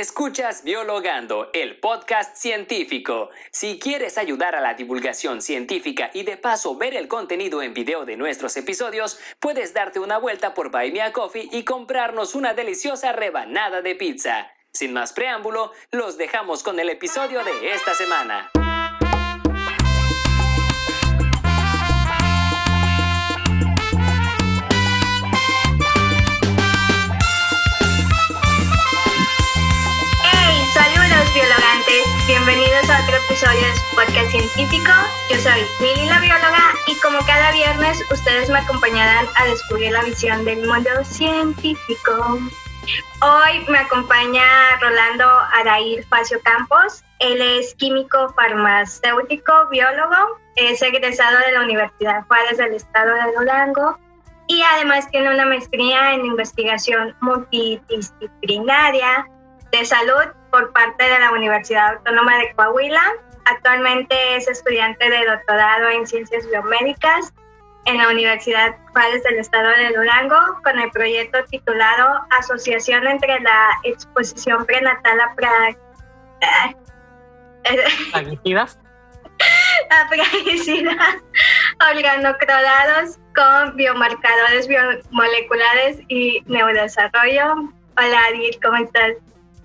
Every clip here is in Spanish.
Escuchas Biologando, el podcast científico. Si quieres ayudar a la divulgación científica y de paso ver el contenido en video de nuestros episodios, puedes darte una vuelta por Buy Me a Coffee y comprarnos una deliciosa rebanada de pizza. Sin más preámbulo, los dejamos con el episodio de esta semana. Bienvenidos a otro episodio de podcast científico. Yo soy Lili la bióloga y como cada viernes ustedes me acompañarán a descubrir la visión del mundo científico. Hoy me acompaña Rolando Arair Facio Campos. Él es químico farmacéutico, biólogo, es egresado de la Universidad Juárez del Estado de Durango y además tiene una maestría en investigación multidisciplinaria de salud por parte de la Universidad Autónoma de Coahuila. Actualmente es estudiante de doctorado en ciencias biomédicas en la Universidad Juárez del Estado de Durango con el proyecto titulado Asociación entre la exposición prenatal a plaguicidas. a plaguicidas organoclorados con biomarcadores biomoleculares y neurodesarrollo. Hola, Adil, ¿cómo estás?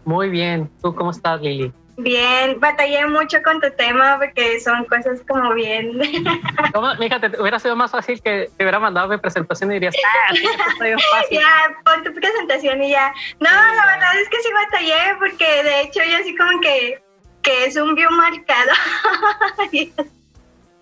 Muy bien. ¿Tú cómo estás, Lili? Bien, batallé mucho con tu tema porque son cosas como bien. ¿Cómo? Fíjate, hubiera sido más fácil que te hubiera mandado mi presentación y dirías, ah, sí, fácil. ya, pon tu presentación y ya. No, la verdad es que sí batallé porque de hecho yo así como que, que es un biomarcador.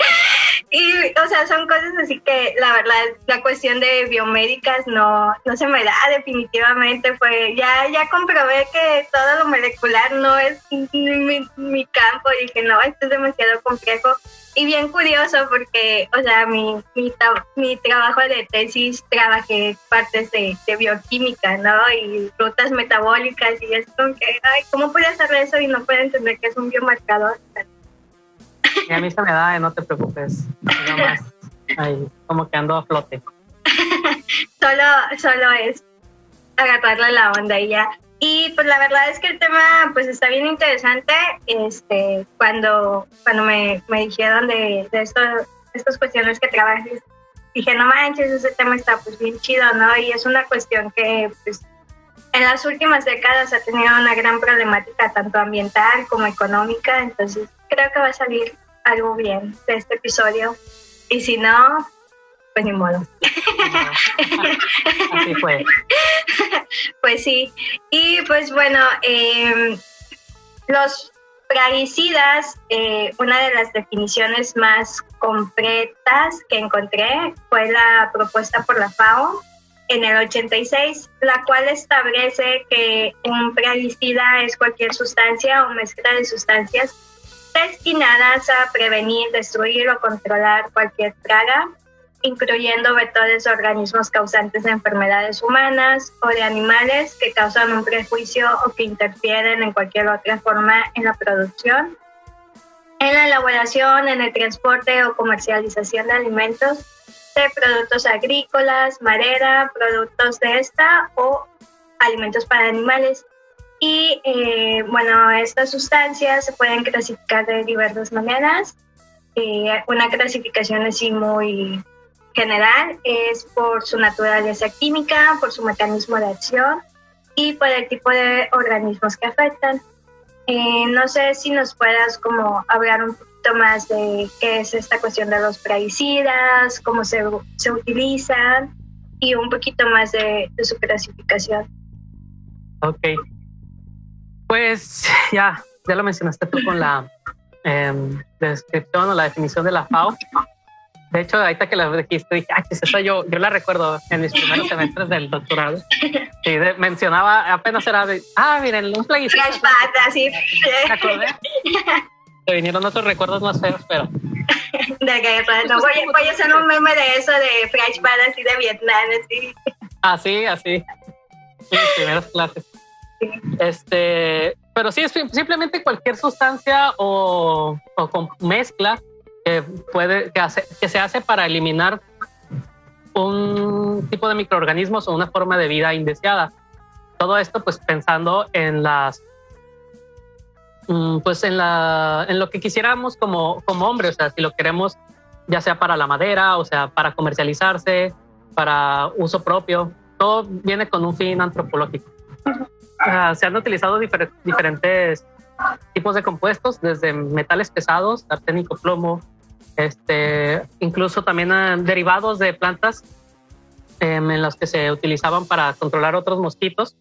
y, o sea, son cosas así que la verdad, la cuestión de biomédicas no, no se me da definitivamente. Fue, ya, ya comprobé que todo lo molecular no es mi, mi campo y dije, no, esto es demasiado complejo y bien curioso porque, o sea, mi, mi, mi trabajo de tesis trabajé partes de, de bioquímica, ¿no? Y rutas metabólicas y es como que, ay, ¿cómo puede hacer eso y no puede entender que es un biomarcador? Y a mí se me da, eh, no te preocupes. Nada más, ahí, como que ando a flote. Solo, solo es agarrarle la onda y ya. Y pues la verdad es que el tema pues está bien interesante. Este, cuando, cuando me, me dijeron de, de esto, estas cuestiones que trabajes, dije, no manches, ese tema está pues bien chido, ¿no? Y es una cuestión que pues en las últimas décadas ha tenido una gran problemática tanto ambiental como económica, entonces creo que va a salir algo bien de este episodio. Y si no, pues ni modo. Así fue. Pues sí. Y pues bueno, eh, los plaguicidas, eh, una de las definiciones más completas que encontré fue la propuesta por la FAO en el 86, la cual establece que un plaguicida es cualquier sustancia o mezcla de sustancias destinadas a prevenir, destruir o controlar cualquier plaga incluyendo vectores de organismos causantes de enfermedades humanas o de animales que causan un prejuicio o que interfieren en cualquier otra forma en la producción, en la elaboración, en el transporte o comercialización de alimentos, productos agrícolas, madera, productos de esta o alimentos para animales. Y eh, bueno, estas sustancias se pueden clasificar de diversas maneras. Eh, una clasificación así muy general es por su naturaleza química, por su mecanismo de acción y por el tipo de organismos que afectan. Eh, no sé si nos puedas como hablar un poquito más de qué es esta cuestión de los plaguicidas, cómo se, se utilizan y un poquito más de, su clasificación. Ok. Pues ya, ya lo mencionaste tú con la em, descripción o la definición de la FAO. De hecho, ahorita que la dijiste, dije, ah, ¿qué es eso? Yo, yo la recuerdo en mis primeros semestres del doctorado. De- mencionaba, apenas era de, ah, miren, un plaguicida. Flashback, así, acordé. Te vinieron otros recuerdos más feos, pero de guerra. No, voy, voy a hacer un meme de eso, de flashback así de Vietnam, así. así, así. Mis primeras clases. Este, pero sí, es sim- simplemente cualquier sustancia o, o con mezcla que puede que, hace, que se hace para eliminar un tipo de microorganismos o una forma de vida indeseada. Todo esto, pues pensando en las mm, pues en, la, en lo que quisiéramos como, como hombre, o sea, si lo queremos ya sea para la madera, o sea, para comercializarse, para uso propio, todo viene con un fin antropológico. se han utilizado diferentes tipos de compuestos, desde metales pesados, arsénico, plomo, este, incluso también ah, derivados de plantas em, en los que se utilizaban para controlar otros mosquitos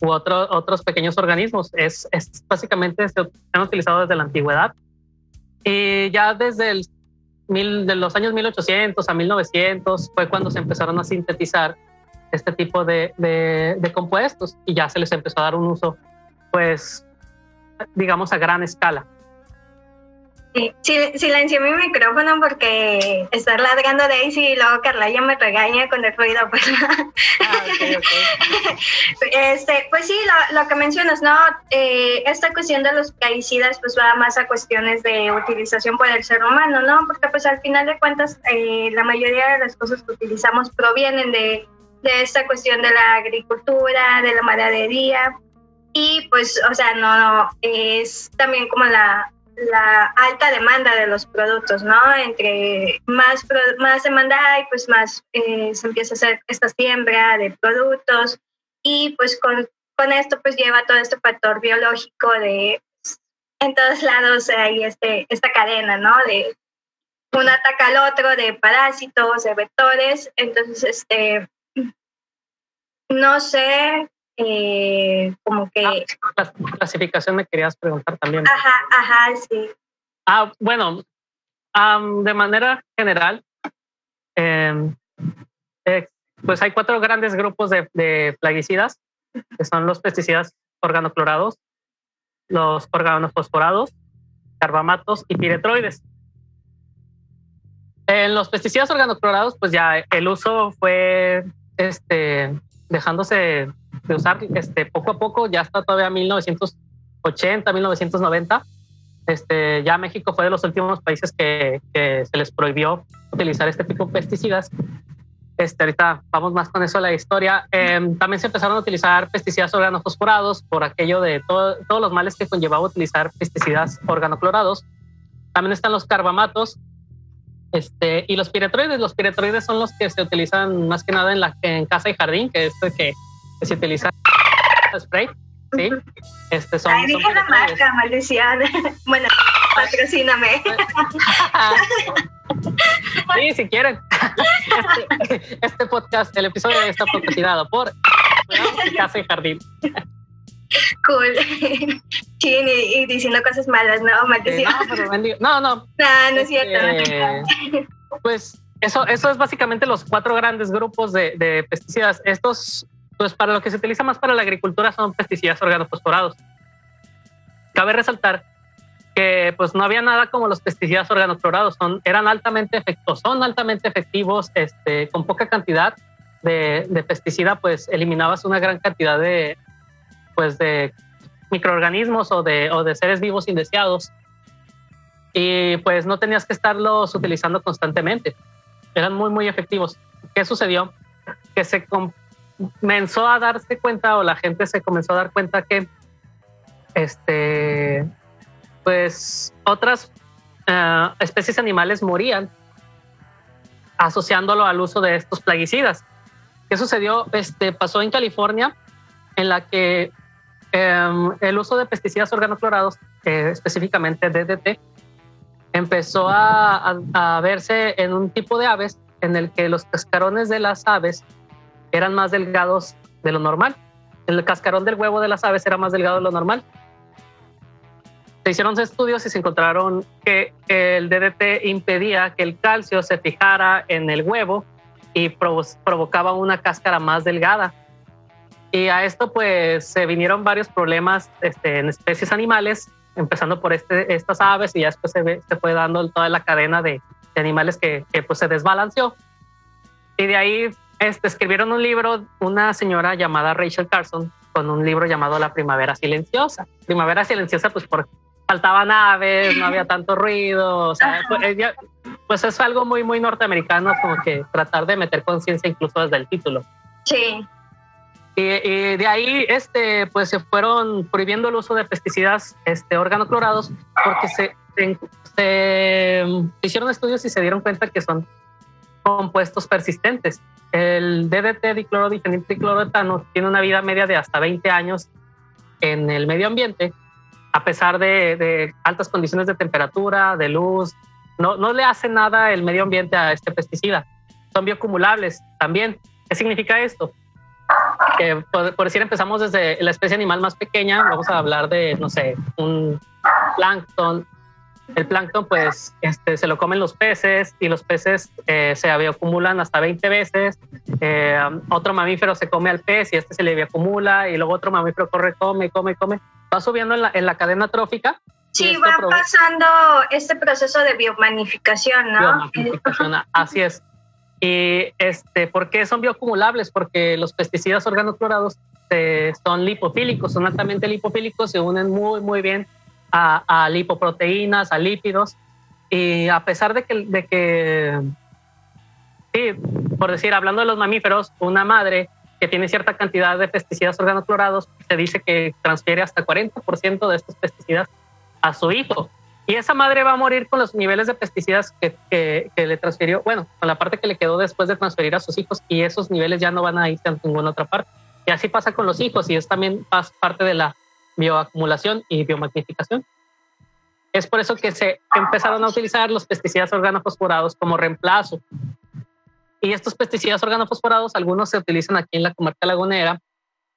u otros pequeños organismos. Es, básicamente se han utilizado desde la antigüedad y ya desde el mil, de los años 1800 a 1900 fue cuando se empezaron a sintetizar este tipo de, de compuestos y ya se les empezó a dar un uso, pues, digamos, a gran escala. Sí, silencié mi micrófono porque estar ladrando Daisy y luego Carla ya me regaña con el ruido. Pues, ah, este, pues sí, lo, que mencionas, ¿no? Eh, esta cuestión de los plaguicidas pues va más a cuestiones de utilización por el ser humano, ¿no? Porque pues al final de cuentas eh, la mayoría de las cosas que utilizamos provienen de, de esta cuestión de la agricultura, de la madadería y pues, o sea, no, es también como la la alta demanda de los productos, ¿no? Entre más, más demanda hay, pues más eh, se empieza a hacer esta siembra de productos y pues con, con esto pues lleva todo este factor biológico de en todos lados hay este, esta cadena, ¿no? De un ataca al otro de parásitos, de vectores, entonces este no sé eh, como que... Ah, la clasificación me querías preguntar también. Ajá, ajá, sí. Ah, bueno, de manera general, em, eh, pues hay cuatro grandes grupos de, plaguicidas, que son los pesticidas organoclorados, los organofosforados, carbamatos y piretroides. En los pesticidas organoclorados, pues ya el uso fue este, dejándose de usar este, poco a poco, ya está todavía 1980, 1990. Este, ya México fue de los últimos países que, se les prohibió utilizar este tipo de pesticidas. Este, ahorita vamos más con eso a la historia. Em, también se empezaron a utilizar pesticidas organofosforados por aquello de todos los males que conllevaba utilizar pesticidas organoclorados. También están los carbamatos, este, y los piretroides, los piretroides son los que se utilizan más que nada en, la, en casa y jardín, que es que, que se utiliza spray. Sí, este son. Ay, dije la marca, maldición. bueno, patrocíname. sí, si quieren. Este, este, podcast, el episodio está patrocinado por Casa y Jardín. Cool. Sí, y, diciendo cosas malas, ¿no? Maldición. no, no, no. No, no es cierto. Este, pues eso, eso es básicamente los cuatro grandes grupos de, de, pesticidas. Estos, pues para lo que se utiliza más para la agricultura son pesticidas organofosforados. Cabe resaltar que pues no había nada como los pesticidas organoclorados, son, eran altamente efectivos, son altamente efectivos, este, con poca cantidad de, de pesticida, pues eliminabas una gran cantidad de, pues de microorganismos o de, o de seres vivos indeseados. Y pues no tenías que estarlos utilizando constantemente. Eran muy, muy efectivos. ¿Qué sucedió? Que se comenzó a darse cuenta o la gente se comenzó a dar cuenta que este, pues otras eh, especies animales morían asociándolo al uso de estos plaguicidas. ¿Qué sucedió? Este, pasó en California, en la que Em, el uso de pesticidas organoclorados, específicamente DDT, empezó a, verse en un tipo de aves en el que los cascarones de las aves eran más delgados de lo normal. El cascarón del huevo de las aves era más delgado de lo normal. Se hicieron estudios y se encontraron que el DDT impedía que el calcio se fijara en el huevo y provocaba una cáscara más delgada y a esto pues se vinieron varios problemas este, en especies animales, empezando por este, estas aves y ya después se, se fue dando toda la cadena de, animales que, que, pues se desbalanceó. Y de ahí este, escribieron un libro, una señora llamada Rachel Carson, con un libro llamado La Primavera Silenciosa. Primavera Silenciosa pues por faltaban aves, no había tanto ruido, o sea, pues, pues es algo muy, muy norteamericano como que tratar de meter conciencia incluso desde el título. Sí. Y, de ahí, este, pues se fueron prohibiendo el uso de pesticidas, este, organoclorados, porque se, se, hicieron estudios y se dieron cuenta que son compuestos persistentes. El DDT, diclorodifeniltricloroetano, tiene una vida media de hasta 20 años en el medio ambiente, a pesar de, altas condiciones de temperatura, de luz. No, no le hace nada el medio ambiente a este pesticida. Son bioacumulables también. ¿Qué significa esto? que por, decir empezamos desde la especie animal más pequeña, vamos a hablar de, no sé, un plancton. El plancton, pues, este, se lo comen los peces y los peces eh, se bioacumulan hasta 20 veces. Eh, otro mamífero se come al pez y este se le bioacumula y luego otro mamífero corre, come, come, come. Va subiendo en la, en la cadena trófica. Sí, va pasando este proceso de biomagnificación, ¿no? Biomagnificación, así es. Y este, ¿por qué son bioacumulables? Porque los pesticidas organoclorados eh, son lipofílicos, son altamente lipofílicos, se unen muy, muy bien a, lipoproteínas, a lípidos. Y a pesar de que, de que, sí, por decir, hablando de los mamíferos, una madre que tiene cierta cantidad de pesticidas organoclorados, se dice que transfiere hasta 40% de estos pesticidas a su hijo. Y esa madre va a morir con los niveles de pesticidas que, que, le transfirió, bueno, con la parte que le quedó después de transferir a sus hijos y esos niveles ya no van a ir a ninguna otra parte. Y así pasa con los hijos y es también parte de la bioacumulación y biomagnificación. Es por eso que se empezaron a utilizar los pesticidas organofosforados como reemplazo. Y estos pesticidas organofosforados, algunos se utilizan aquí en la comarca lagunera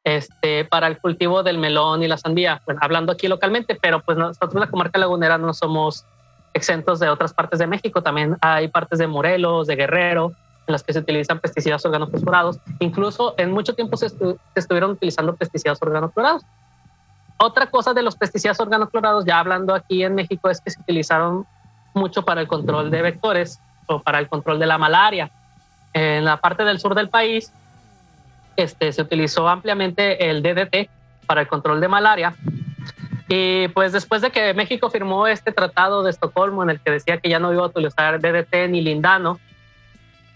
este, para el cultivo del melón y la sandía, hablando aquí localmente, pero pues nosotros la comarca lagunera no somos exentos de otras partes de México, también hay partes de Morelos, de Guerrero, en las que se utilizan pesticidas organofosforados, incluso en mucho tiempo se, estuvieron utilizando pesticidas organoclorados. Otra cosa de los pesticidas organoclorados, ya hablando aquí en México, es que se utilizaron mucho para el control de vectores o para el control de la malaria. En la parte del sur del país este, se utilizó ampliamente el DDT para el control de malaria. Y pues después de que México firmó este tratado de Estocolmo en el que decía que ya no iba a utilizar DDT ni lindano,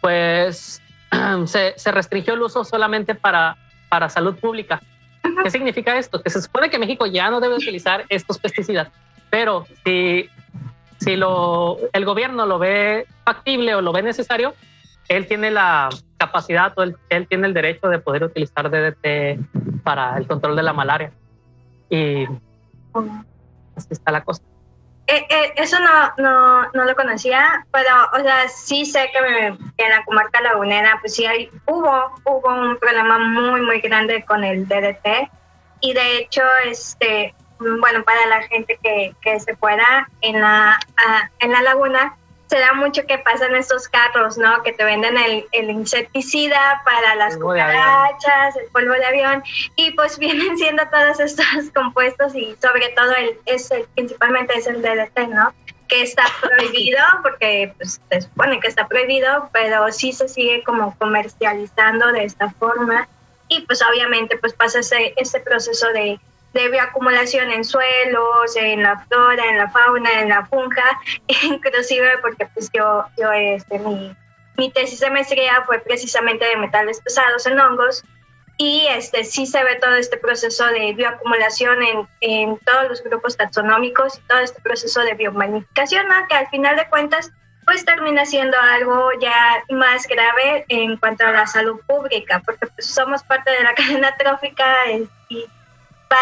pues se, se restringió el uso solamente para, para salud pública. ¿Qué significa esto? Que se supone que México ya no debe utilizar estos pesticidas, pero si, si lo, el gobierno lo ve factible o lo ve necesario, él tiene la capacidad o él, tiene el derecho de poder utilizar DDT para el control de la malaria. Y así está la cosa. Eh, eh, eso no, no, no, lo conocía, pero, o sea, sí sé que, en la comarca lagunera, pues sí hay, hubo, hubo un problema muy, muy grande con el DDT. Y de hecho, este, bueno, para la gente que, que se pueda en la, en la laguna, se da mucho que pasan estos carros, ¿no? Que te venden el, insecticida para las cucarachas, el polvo de avión, y pues vienen siendo todos estos compuestos y sobre todo el, es principalmente es el DDT, ¿no? Que está prohibido, porque pues, se supone que está prohibido, pero sí se sigue como comercializando de esta forma y pues obviamente pues pasa ese, ese proceso de de bioacumulación en suelos, en la flora, en la fauna, en la funja, inclusive porque pues yo, yo este, mi, mi tesis de maestría fue precisamente de metales pesados en hongos y este, sí se ve todo este proceso de bioacumulación en, en todos los grupos taxonómicos y todo este proceso de biomagnificación, que al final de cuentas pues termina siendo algo ya más grave en cuanto a la salud pública, porque pues, somos parte de la cadena trófica y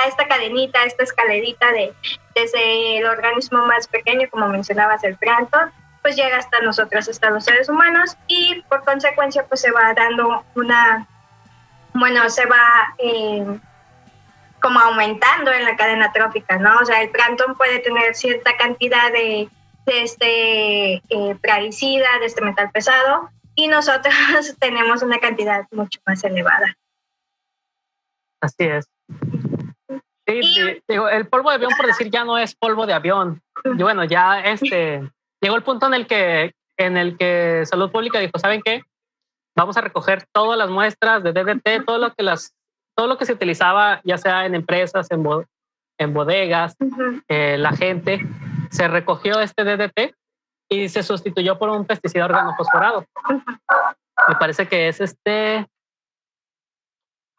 esta cadenita, esta escalerita de desde el organismo más pequeño, como mencionabas, el plancton, pues llega hasta nosotros, hasta los seres humanos, y por consecuencia, pues se va dando una, bueno, se va eh, como aumentando en la cadena trófica, ¿no? O sea, el plancton puede tener cierta cantidad de, de este eh, de este metal pesado, y nosotros tenemos una cantidad mucho más elevada. Así es. Sí, digo, el polvo de avión, por decir, ya no es polvo de avión. Y bueno, ya este llegó el punto en el que en el que Salud Pública dijo, ¿saben qué? Vamos a recoger todas las muestras de DDT, todo lo que las todo lo que se utilizaba, ya sea en empresas, en, en bodegas, eh, la gente, se recogió este DDT y se sustituyó por un pesticida organofosforado. Me parece que es este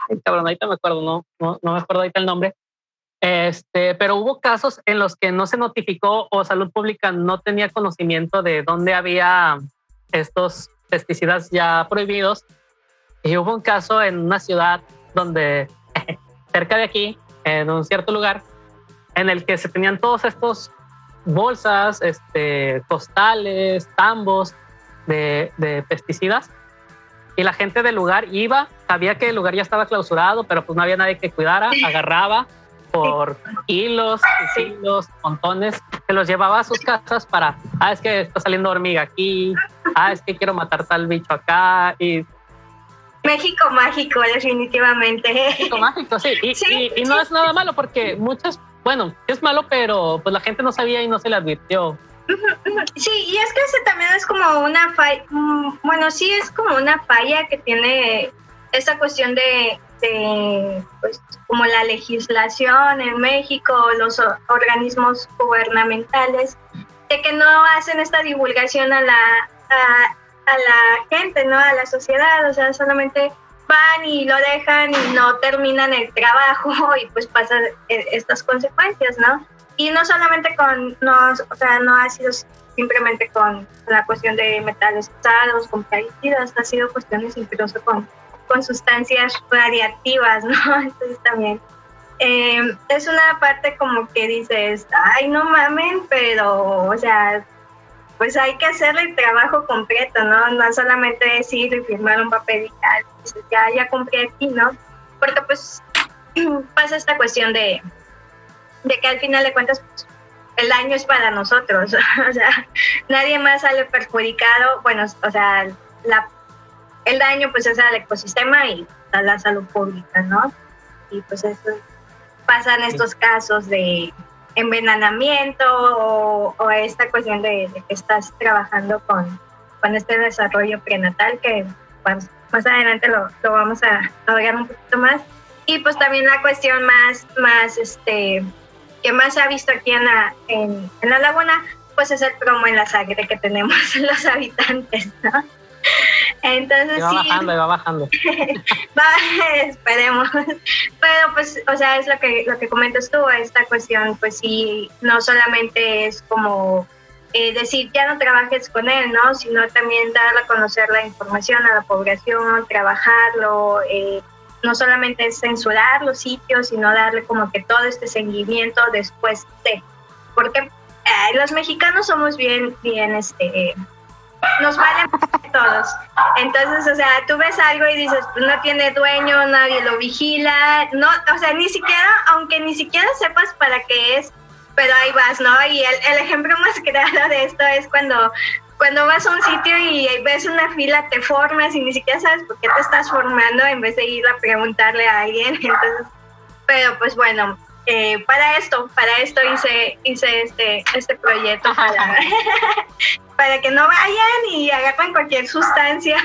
ay, cabrón, ahorita me acuerdo, no, no, no me acuerdo ahorita el nombre. Este, pero hubo casos en los que no se notificó o salud pública no tenía conocimiento de dónde había estos pesticidas ya prohibidos. Y hubo un caso en una ciudad donde, cerca de aquí, en un cierto lugar, en el que se tenían todos estos bolsas, este, costales, tambos de, de pesticidas y la gente del lugar iba, sabía que el lugar ya estaba clausurado, pero pues no había nadie que cuidara, agarraba por kilos y kilos, montones, se los llevaba a sus casas para, ah, es que está saliendo hormiga aquí, ah, es que quiero matar tal bicho acá y... México mágico, definitivamente. México mágico, sí. Y, y, no es nada malo porque muchas, bueno, es malo, pero pues la gente no sabía y no se le advirtió. Sí, y es que ese también es como una falla, mm, bueno, sí es como una falla que tiene esa cuestión de, pues, como la legislación en México, los organismos gubernamentales, de que no hacen esta divulgación a la, a, la gente, ¿no? A la sociedad, o sea, solamente van y lo dejan y no terminan el trabajo y pues pasan eh, estas consecuencias, ¿no? Y no solamente con, no, o sea, no ha sido simplemente con la cuestión de metales pesados, con plaguicidas, ha sido cuestiones incluso con, con sustancias radiactivas, ¿no? Entonces también eh, es una parte como que dices, ay, no mamen, pero, o sea, pues hay que hacer el trabajo completo, ¿no? No solamente decir y firmar un papel y tal, ya, ya cumplí aquí, ¿no? Porque pues pasa esta cuestión de, de que al final de cuentas pues, el daño es para nosotros, o sea, nadie más sale perjudicado, bueno, o sea, la, el daño pues es al ecosistema y a la salud pública, ¿no? Y pues eso pasan estos casos de envenenamiento o, esta cuestión de, que estás trabajando con, con este desarrollo prenatal que pues, más adelante lo, lo vamos a, a ver un poquito más. Y pues también la cuestión más, más este, que más se ha visto aquí en la, en, la laguna, pues es el plomo en la sangre que tenemos los habitantes, ¿no? Entonces va bajando, va bajando. va, esperemos. Pero pues, o sea, es lo que, lo que comentas tú, esta cuestión, pues sí, no solamente es como eh, decir, ya no trabajes con él, ¿no? Sino también dar a conocer la información a la población, trabajarlo, eh, no solamente es censurar los sitios, sino darle como que todo este seguimiento después de, porque eh, los mexicanos somos bien, bien, este, nos valen todos. Entonces, o sea, tú ves algo y dices, pues no tiene dueño, nadie lo vigila, no, o sea, ni siquiera, aunque ni siquiera sepas para qué es, pero ahí vas, ¿no? Y el, el ejemplo más claro de esto es cuando cuando vas a un sitio y ves una fila, te formas y ni siquiera sabes por qué te estás formando en vez de ir a preguntarle a alguien. Entonces, pero pues bueno, eh, para esto, para esto hice, hice este, este proyecto para, para que no vayan y agarren cualquier sustancia,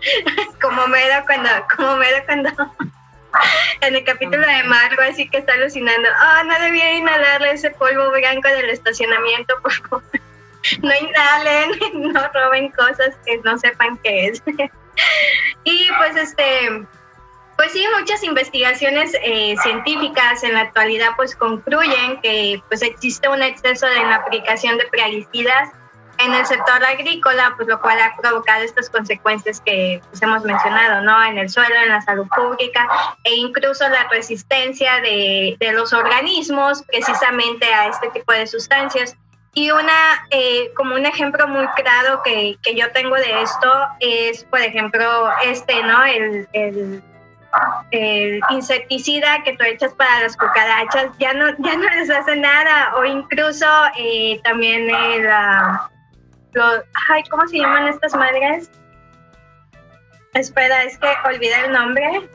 como Mero cuando, como Mero cuando en el capítulo de Margo, así que está alucinando, ah, no debía inhalarle ese polvo blanco del estacionamiento, por favor. No inhalen, no roben cosas que no sepan qué es. y pues este, pues sí, muchas investigaciones eh, científicas en la actualidad pues concluyen que pues existe un exceso en la aplicación de plaguicidas en el sector agrícola, pues lo cual ha provocado estas consecuencias que pues, hemos mencionado, ¿no? En el suelo, en la salud pública e incluso la resistencia de, de los organismos precisamente a este tipo de sustancias. Y una, eh, como un ejemplo muy claro que, que, yo tengo de esto es, por ejemplo, este, ¿no? El, el, insecticida que tú echas para las cucarachas, ya no, ya no les hace nada. O incluso eh, también el, uh, ay, ¿cómo se llaman estas madres? Espera, es que olvidé el nombre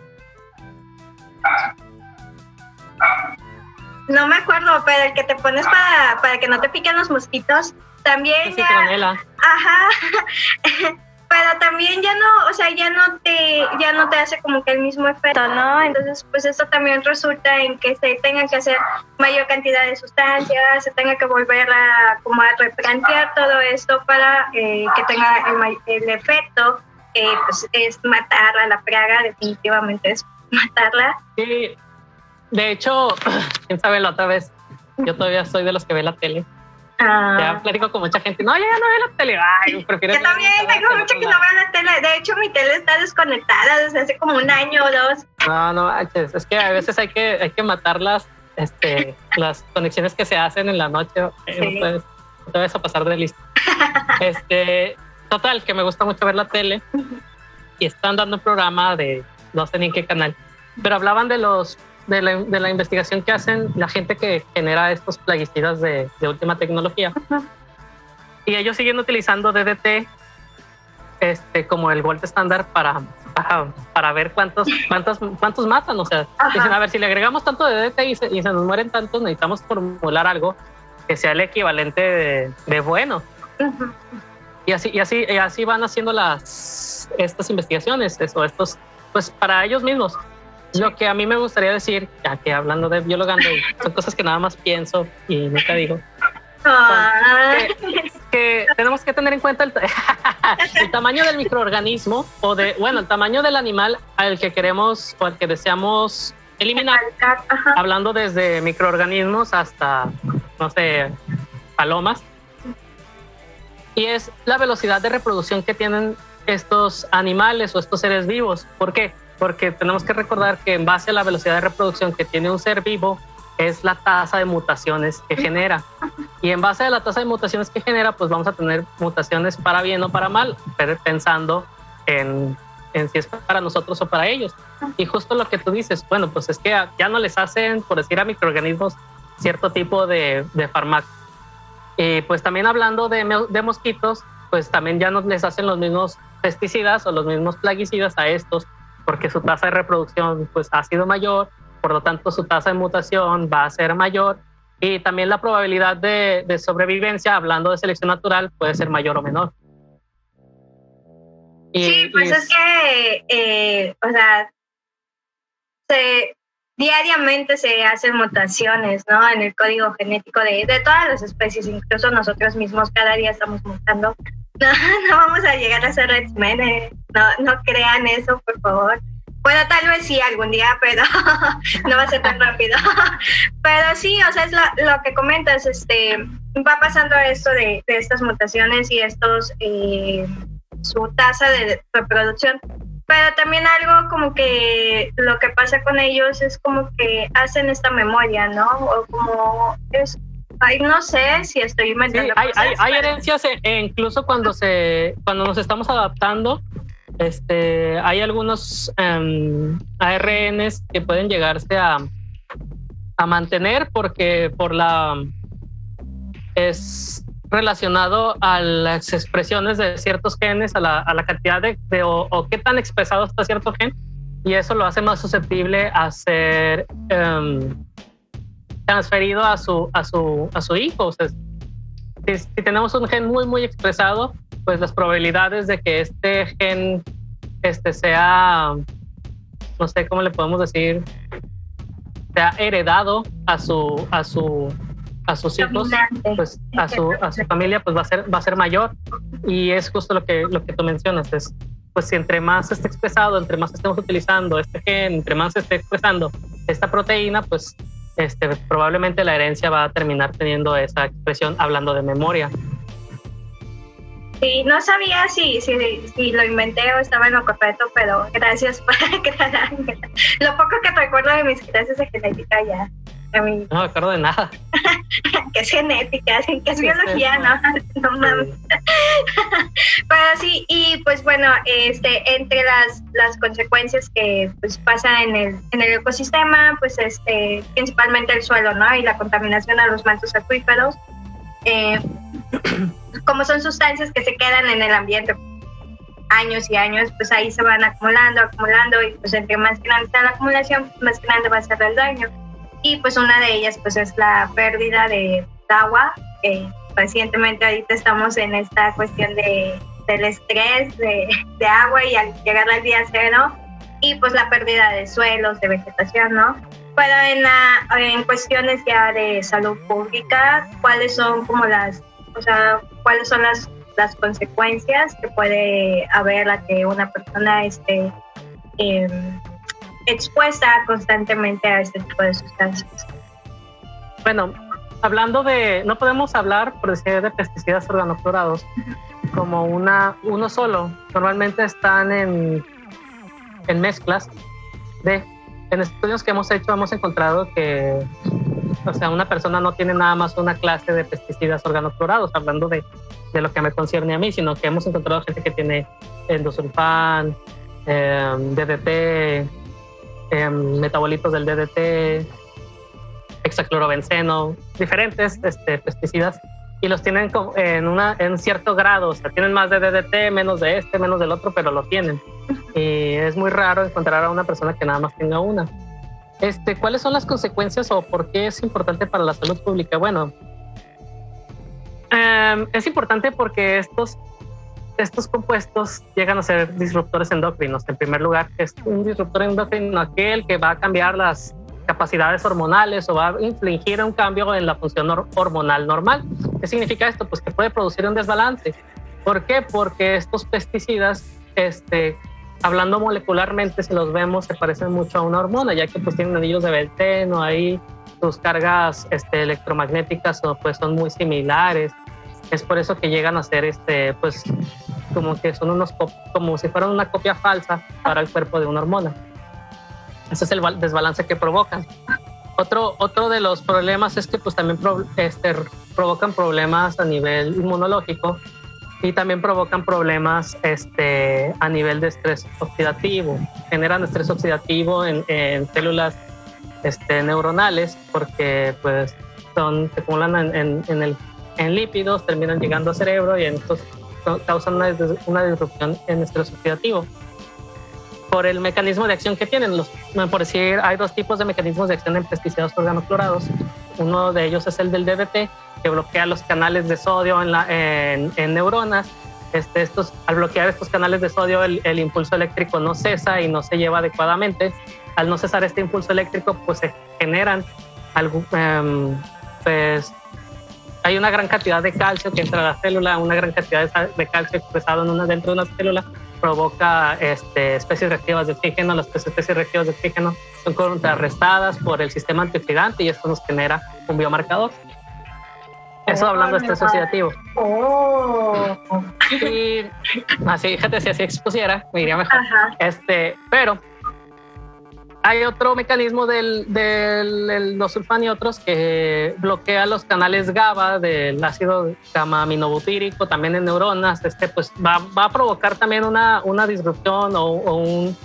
no me acuerdo, pero el que te pones para, para que no te piquen los mosquitos, también ya, ajá, pero también ya no, o sea, ya no te, ya no te hace como que el mismo efecto, ¿no? Entonces, pues esto también resulta en que se tenga que hacer mayor cantidad de sustancias, se tenga que volver a como a replantear todo esto para eh, que tenga el, efecto, pues es matar a la plaga, definitivamente es matarla. Sí, de hecho, quién sabe la otra vez, yo todavía soy de los que ve la tele. Ah. Ya platico con mucha gente. No, yo ya no veo la tele. Ay, prefiero. Yo también tengo mucho que no veo la tele. De hecho, mi tele está desconectada desde hace como un año o dos. No, no, es que a veces hay que, hay que matar las, este, las conexiones que se hacen en la noche. Sí. No puedes, a pasar de listo. este, total, que me gusta mucho ver la tele. Y están dando un programa de no sé ni en qué canal, pero hablaban de los de la, de la, investigación que hacen la gente que genera estos plaguicidas de, de última tecnología. Y ellos siguen utilizando DDT este, como el gold estándar para, para, ver cuántos, cuántos, cuántos matan. O sea, dicen, a ver, si le agregamos tanto de DDT y se, y se, nos mueren tantos, necesitamos formular algo que sea el equivalente de, de bueno. Y así, y así, y así van haciendo las, estas investigaciones, o estos, pues para ellos mismos. Lo que a mí me gustaría decir, ya que hablando de biologando, son cosas que nada más pienso y nunca digo. Ah. Que, tenemos que tener en cuenta el, el, tamaño del microorganismo o de, bueno, el tamaño del animal al que queremos o al que deseamos eliminar. Hablando desde microorganismos hasta, no sé, palomas. Y es la velocidad de reproducción que tienen estos animales o estos seres vivos. ¿Por qué? Porque tenemos que recordar que en base a la velocidad de reproducción que tiene un ser vivo, es la tasa de mutaciones que genera. Y en base a la tasa de mutaciones que genera, pues vamos a tener mutaciones para bien o para mal, pensando en, en si es para nosotros o para ellos. Y justo lo que tú dices, bueno, pues es que ya no les hacen, por decir a microorganismos, cierto tipo de, de fármaco. Y pues también hablando de, de mosquitos, pues también ya no les hacen los mismos pesticidas o los mismos plaguicidas a estos porque su tasa de reproducción pues, ha sido mayor, por lo tanto su tasa de mutación va a ser mayor y también la probabilidad de, de sobrevivencia, hablando de selección natural, puede ser mayor o menor. sí, pues es que, eh, o sea, se, diariamente se hacen mutaciones, ¿no? En el código genético de, de todas las especies, incluso nosotros mismos cada día estamos mutando no, no vamos a llegar a ser X-Men, eh. no, no crean eso, por favor. Bueno, tal vez sí algún día, pero no va a ser tan rápido. pero sí, o sea, es lo, lo, que comentas, este, va pasando esto de, de estas mutaciones y estos, eh, su tasa de reproducción. Pero también algo como que lo que pasa con ellos es como que hacen esta memoria, ¿no? O como es Ay, no sé si estoy inventando. hay, hay, herencias, e, e incluso cuando, se, cuando nos estamos adaptando, este, hay algunos um, ARNs que pueden llegarse a, a mantener porque por la es relacionado a las expresiones de ciertos genes, a la, a la cantidad de, de o, o, qué tan expresado está cierto gen, y eso lo hace más susceptible a ser um, transferido a su, a su, a su hijo. O sea, si, tenemos un gen muy, muy expresado, pues las probabilidades de que este gen este, sea, no sé cómo le podemos decir, sea heredado a su, a su, a sus hijos, pues a su, a su familia, pues va a ser, va a ser mayor. Y es justo lo que, lo que tú mencionas, es pues si entre más esté expresado, entre más estemos utilizando este gen, entre más esté expresando esta proteína, pues este, probablemente la herencia va a terminar teniendo esa expresión hablando de memoria. Sí, no sabía si, si, si lo inventé o estaba en lo correcto, pero gracias por. Lo poco que recuerdo de mis clases de genética ya no me acuerdo de nada. que es genética, que es biología, no, no mames. Pero sí, y pues bueno, este, entre las, las consecuencias que pues pasan en el, en el ecosistema, pues este, principalmente el suelo, ¿no? Y la contaminación a los mantos acuíferos, eh, como son sustancias que se quedan en el ambiente años y años, pues ahí se van acumulando, acumulando, y pues entre más grande está la acumulación, más grande va a ser el daño y pues una de ellas pues es la pérdida de agua. que recientemente ahorita estamos en esta cuestión de, del estrés de, de, agua y al llegar al día cero y pues la pérdida de suelos, de vegetación, ¿no? Pero en, la, en cuestiones ya de salud pública, ¿cuáles son como las, o sea, cuáles son las, las consecuencias que puede haber a que una persona esté... Eh, expuesta constantemente a este tipo de sustancias. Bueno, hablando de, no podemos hablar, por decir, de pesticidas organoclorados como una, uno solo. Normalmente están en, en mezclas de, en estudios que hemos hecho hemos encontrado que, o sea, una persona no tiene nada más una clase de pesticidas organoclorados, hablando de, de lo que me concierne a mí, sino que hemos encontrado gente que tiene endosulfán, eh, DDT, em, metabolitos del DDT, hexaclorobenceno, diferentes este, pesticidas y los tienen en, una, en cierto grado, o sea, tienen más de DDT, menos de este, menos del otro, pero lo tienen. Y es muy raro encontrar a una persona que nada más tenga una. Este, ¿Cuáles son las consecuencias o por qué es importante para la salud pública? Bueno, em, es importante porque estos estos compuestos llegan a ser disruptores endocrinos. En primer lugar, es un disruptor endocrino aquel que va a cambiar las capacidades hormonales o va a infligir un cambio en la función hormonal normal. ¿Qué significa esto? Pues que puede producir un desbalance. ¿Por qué? Porque estos pesticidas, este, hablando molecularmente, si los vemos, se parecen mucho a una hormona, ya que pues tienen anillos de belteno ahí, sus cargas este, electromagnéticas pues, son muy similares es por eso que llegan a ser este, pues, como que son unos, como si fueran una copia falsa para el cuerpo de una hormona. Ese es el desbalance que provocan. Otro, otro de los problemas es que pues también este, provocan problemas a nivel inmunológico y también provocan problemas este, a nivel de estrés oxidativo. Generan estrés oxidativo en, en células este, neuronales porque pues son, se acumulan en, en el en lípidos, terminan llegando al cerebro y entonces causan una, una disrupción en estrés oxidativo. Por el mecanismo de acción que tienen, los, por decir, hay dos tipos de mecanismos de acción en pesticidas organoclorados. Uno de ellos es el del DDT, que bloquea los canales de sodio en, la, en, en neuronas. Este, estos, al bloquear estos canales de sodio, el, el, impulso eléctrico no cesa y no se lleva adecuadamente. Al no cesar este impulso eléctrico, pues se generan algo, um, pues, hay una gran cantidad de calcio que entra a la célula, una gran cantidad de calcio expresado en una, dentro de una célula provoca este, especies reactivas de oxígeno. Las especies reactivas de oxígeno son contrarrestadas por el sistema antioxidante y esto nos genera un biomarcador. Eso hablando de estrés oxidativo. Oh. Y así, fíjate, si así expusiera, me iría mejor. Este, pero hay otro mecanismo del, del, y otros que bloquea los canales GABA del ácido gamma aminobutírico también en neuronas. Este pues va, va a provocar también una, una disrupción o, un,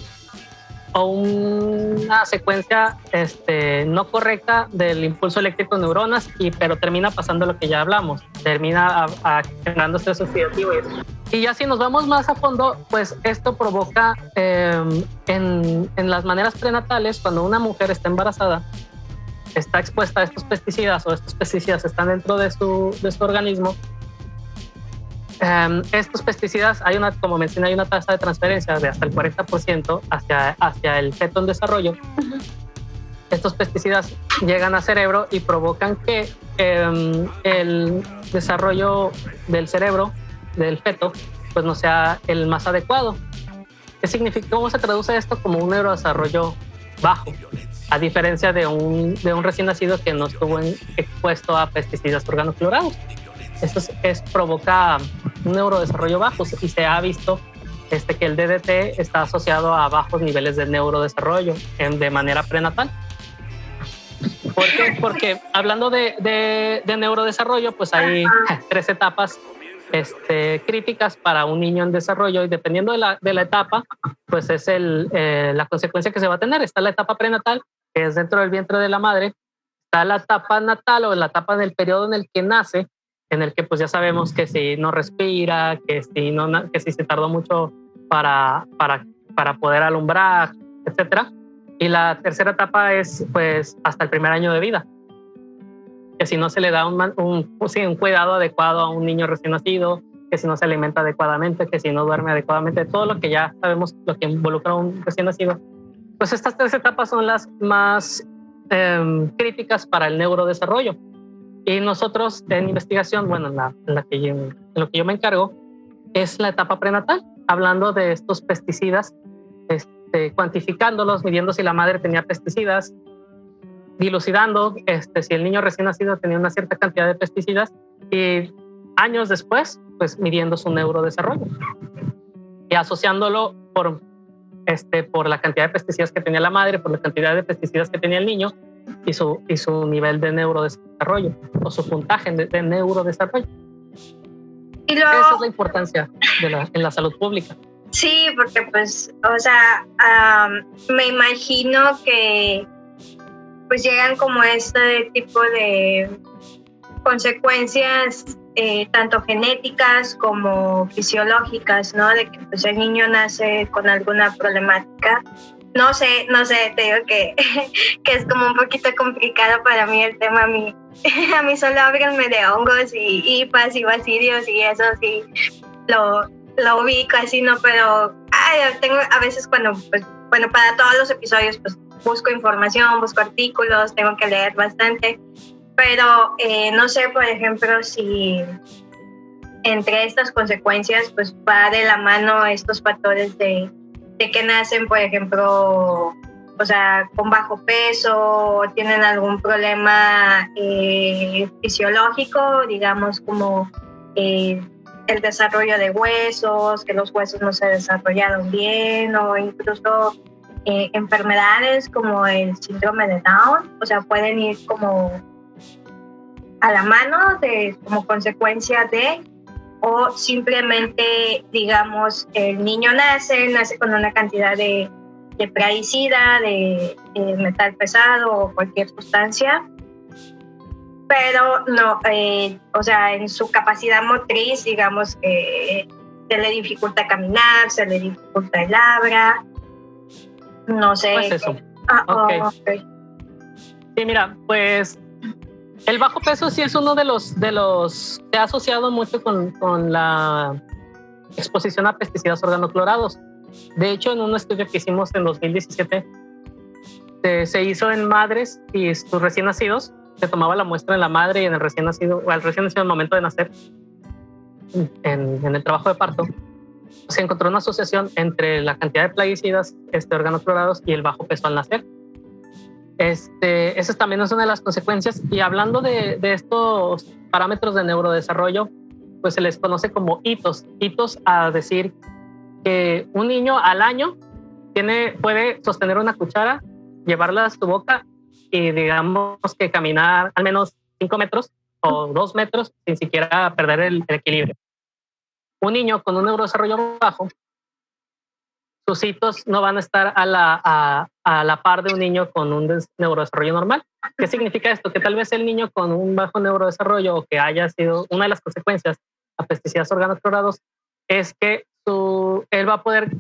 o una secuencia este, no correcta del impulso eléctrico en neuronas, y, pero termina pasando lo que ya hablamos, termina generando estrés oxidativo y ya si nos vamos más a fondo, pues esto provoca em, en, en, las maneras prenatales, cuando una mujer está embarazada, está expuesta a estos pesticidas o estos pesticidas están dentro de su, de su organismo, em, estos pesticidas, hay una, como mencioné, hay una tasa de transferencia de hasta el 40% hacia, hacia el feto en desarrollo. Estos pesticidas llegan al cerebro y provocan que em, el desarrollo del cerebro del feto pues no sea el más adecuado. ¿Qué significa? ¿Cómo se traduce esto como un neurodesarrollo bajo? A diferencia de un, de un recién nacido que no estuvo expuesto a pesticidas organoclorados. Esto es, provoca un neurodesarrollo bajo y se ha visto este, que el DDT está asociado a bajos niveles de neurodesarrollo en, de manera prenatal. ¿Por qué? Porque hablando de, de, de neurodesarrollo, pues hay tres etapas este, críticas para un niño en desarrollo y dependiendo de la, de la etapa, pues es el, eh, la consecuencia que se va a tener. Está la etapa prenatal, que es dentro del vientre de la madre, está la etapa natal o la etapa del periodo en el que nace, en el que pues ya sabemos que si no respira, que si, no, que si se tardó mucho para, para, para poder alumbrar, etcétera. Y la tercera etapa es pues hasta el primer año de vida que si no se le da un, un, un cuidado adecuado a un niño recién nacido, que si no se alimenta adecuadamente, que si no duerme adecuadamente, todo lo que ya sabemos, lo que involucra a un recién nacido, pues estas tres etapas son las más em, críticas para el neurodesarrollo. Y nosotros en investigación, bueno, en, la, en, la que yo, en lo que yo me encargo, es la etapa prenatal, hablando de estos pesticidas este, cuantificándolos, midiendo si la madre tenía pesticidas, dilucidando este, si el niño recién nacido tenía una cierta cantidad de pesticidas y años después, pues midiendo su neurodesarrollo. Y asociándolo por, este, por la cantidad de pesticidas que tenía la madre, por la cantidad de pesticidas que tenía el niño y su, y su nivel de neurodesarrollo o su puntaje de, neurodesarrollo. Y Esa es la importancia de la, en la salud pública. Sí, porque pues, o sea, me imagino que pues llegan como este tipo de consecuencias eh, tanto genéticas como fisiológicas, ¿no? De que pues, el niño nace con alguna problemática. No sé, no sé, te digo que, que es como un poquito complicado para mí el tema. A mí, a mí solo háblenme de hongos y hipas y basidios y eso sí lo, lo ubico así, ¿no? Pero tengo a veces cuando, pues, bueno, para todos los episodios, pues busco información, busco artículos, tengo que leer bastante, pero eh, no sé, por ejemplo, si entre estas consecuencias, pues va de la mano estos factores de, de que nacen, por ejemplo, o sea, con bajo peso, tienen algún problema eh, fisiológico, digamos, como eh, el desarrollo de huesos, que los huesos no se desarrollaron bien, o incluso eh, enfermedades como el síndrome de Down, o sea, pueden ir como a la mano de, como consecuencia de, o simplemente, digamos, el niño nace, nace con una cantidad de, de praicida, de, metal pesado o cualquier sustancia, pero no, eh, o sea, en su capacidad motriz, digamos, que se le dificulta caminar, se le dificulta el habla, no sé. Pues eso. Ah, oh, sí, mira, pues el bajo peso sí es uno de los que ha asociado mucho con, la exposición a pesticidas organoclorados. De hecho, en un estudio que hicimos en 2017, se, se hizo en madres y sus recién nacidos. Se tomaba la muestra en la madre y en el recién nacido, o al recién nacido en el momento de nacer, en, en el trabajo de parto se encontró una asociación entre la cantidad de plaguicidas este, organoclorados y el bajo peso al nacer. Este, esa también es una de las consecuencias. Y hablando de, estos parámetros de neurodesarrollo, pues se les conoce como hitos. Hitos a decir que un niño al año tiene, puede sostener una cuchara, llevarla a su boca y digamos que caminar al menos 5 metros o 2 metros sin siquiera perder el equilibrio un niño con un neurodesarrollo bajo, sus hitos no van a estar a la, a, la par de un niño con un neurodesarrollo normal. ¿Qué significa esto? Que tal vez el niño con un bajo neurodesarrollo o que haya sido una de las consecuencias a pesticidas organoclorados es que su, él va a poder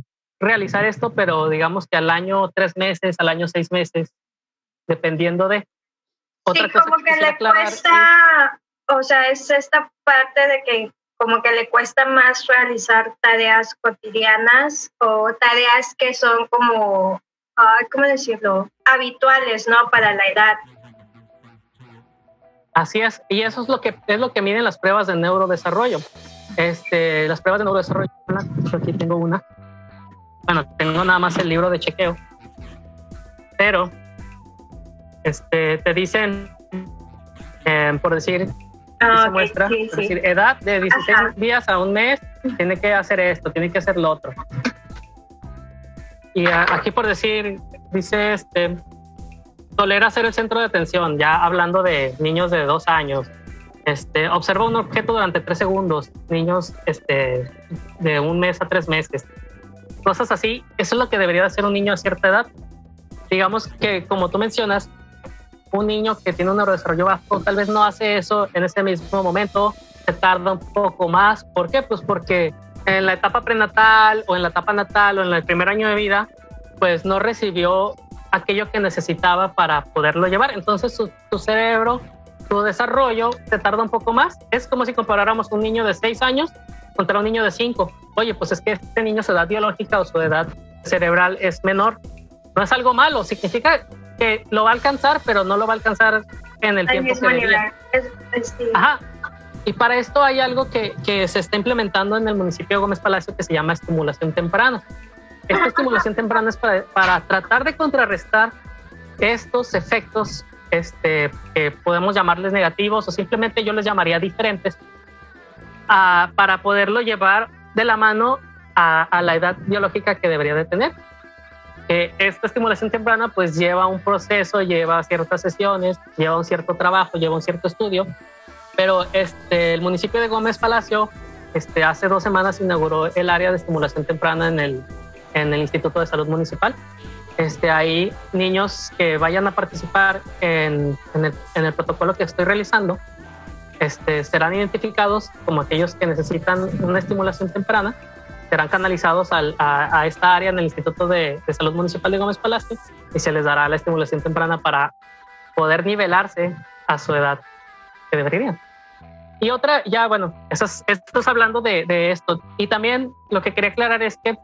realizar esto, pero digamos que al año tres meses, al año seis meses, dependiendo de. Otra sí, como que, le cuesta, o sea, es esta parte de que como que le cuesta más realizar tareas cotidianas o tareas que son como, ¿cómo decirlo?, habituales, ¿no?, para la edad. Así es, y eso es lo que es lo que miden las pruebas de neurodesarrollo. Este, las pruebas de neurodesarrollo, aquí tengo una. Bueno, tengo nada más el libro de chequeo. Pero este, te dicen, eh, por decir, Ah, se muestra, es decir, edad de 16 días a un mes, tiene que hacer esto, tiene que hacer lo otro. Y aquí por decir, dice este, tolera ser el centro de atención, ya hablando de niños de dos años. Este, observa un objeto durante tres segundos, niños este, de un mes a tres meses. Cosas así, eso es lo que debería hacer un niño a cierta edad. Digamos que, como tú mencionas, un niño que tiene un neurodesarrollo bajo tal vez no hace eso en ese mismo momento, se tarda un poco más. ¿Por qué? Pues porque en la etapa prenatal o en la etapa natal o en el primer año de vida, pues no recibió aquello que necesitaba para poderlo llevar. Entonces su, cerebro, su desarrollo se tarda un poco más. Es como si comparáramos un niño de 6 años contra un niño de 5. Oye, pues es que este niño su edad biológica o su edad cerebral es menor. No es algo malo, significa que lo va a alcanzar, pero no lo va a alcanzar en el tiempo que debería. Ajá. Y para esto hay algo que, que, se está implementando en el municipio de Gómez Palacio que se llama estimulación temprana. esta estimulación temprana es para, para tratar de contrarrestar estos efectos este, que podemos llamarles negativos o simplemente yo les llamaría diferentes, para poderlo llevar de la mano a, la edad biológica que debería de tener. Esta estimulación temprana pues lleva un proceso, lleva ciertas sesiones, lleva un cierto trabajo, lleva un cierto estudio, pero este, el municipio de Gómez Palacio este, hace dos semanas inauguró el área de estimulación temprana en el, en el Instituto de Salud Municipal. Este, hay niños que vayan a participar en, el, protocolo que estoy realizando, este, serán identificados como aquellos que necesitan una estimulación temprana, serán canalizados a, esta área en el Instituto de, Salud Municipal de Gómez Palacio y se les dará la estimulación temprana para poder nivelarse a su edad que deberían. Y otra, ya bueno, esto es hablando de, de esto. Y también lo que quería aclarar es que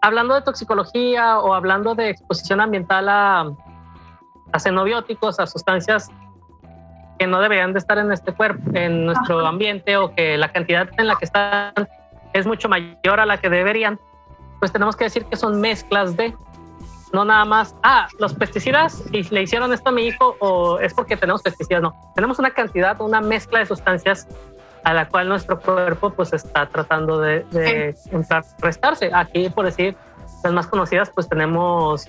hablando de toxicología o hablando de exposición ambiental a, a xenobióticos, a sustancias que no deberían de estar en este cuerpo, en nuestro ambiente o que la cantidad en la que están es mucho mayor a la que deberían, pues tenemos que decir que son mezclas de, no nada más, ah, los pesticidas y le hicieron esto a mi hijo o es porque tenemos pesticidas, no, tenemos una cantidad, una mezcla de sustancias a la cual nuestro cuerpo pues está tratando de, de restarse. Aquí, por decir, las más conocidas, pues tenemos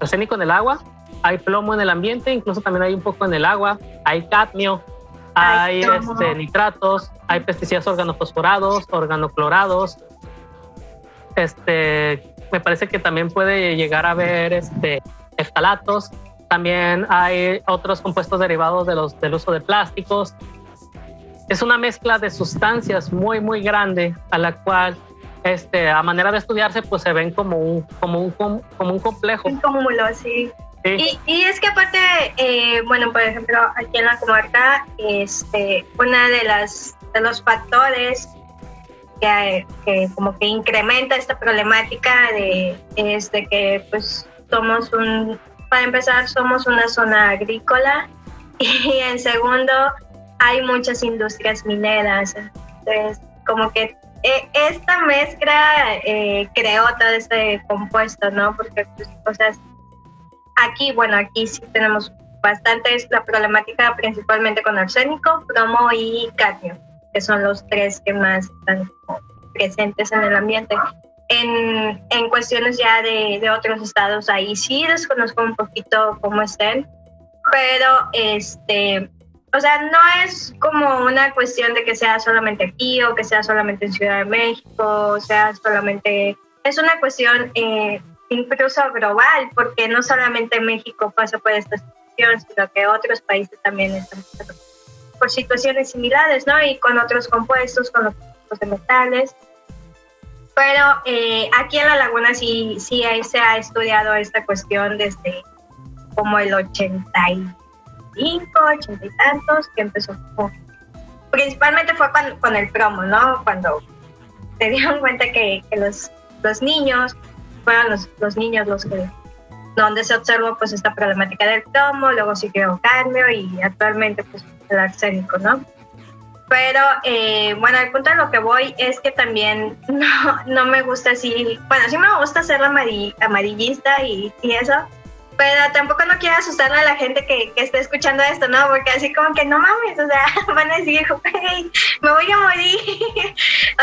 arsénico en el agua, hay plomo en el ambiente, incluso también hay un poco en el agua, hay cadmio, hay este, nitratos, hay pesticidas organofosforados, organoclorados. Este, me parece que también puede llegar a haber este, eftalatos. También hay otros compuestos derivados de los, del uso de plásticos, es una mezcla de sustancias muy, muy grande a la cual este, a manera de estudiarse, pues se ven como un, como un, como un complejo. Un cúmulo, Y, y, es que aparte, eh, bueno, por ejemplo, aquí en la comarca, este, una de las de los factores que, que como que incrementa esta problemática de, es de que pues somos un, para empezar, somos una zona agrícola y en segundo, hay muchas industrias mineras. Entonces, como que eh, esta mezcla eh, creó todo este compuesto, ¿no? Porque, pues, o aquí, bueno, aquí sí tenemos bastante la problemática principalmente con arsénico, plomo y cadmio, que son los tres que más están presentes en el ambiente. En, en cuestiones ya de, de, otros estados, ahí sí desconozco un poquito cómo estén, pero este, o sea, no es como una cuestión de que sea solamente aquí o que sea solamente en Ciudad de México, o sea, solamente, es una cuestión eh, incluso global, porque no solamente México pasa por esta situación, sino que otros países también están por situaciones similares, ¿no? Y con otros compuestos, con otros tipos de metales. Pero eh, aquí en la laguna sí, sí se ha estudiado esta cuestión desde como el 80 ochenta y tantos, que empezó principalmente fue con, el promo, ¿no? Cuando se dieron cuenta que, los, los niños, fueron los, los niños los que donde se observó pues esta problemática del promo, luego siguió cambio y actualmente pues el arsénico, ¿no? Pero eh, bueno, el punto de lo que voy es que también no, no me gusta así, bueno, sí me gusta ser amarillista y, y eso, pero tampoco no quiero asustarle a la gente que, que esté escuchando esto, ¿no? Porque así como que no mames, o sea, van a decir, me voy a morir.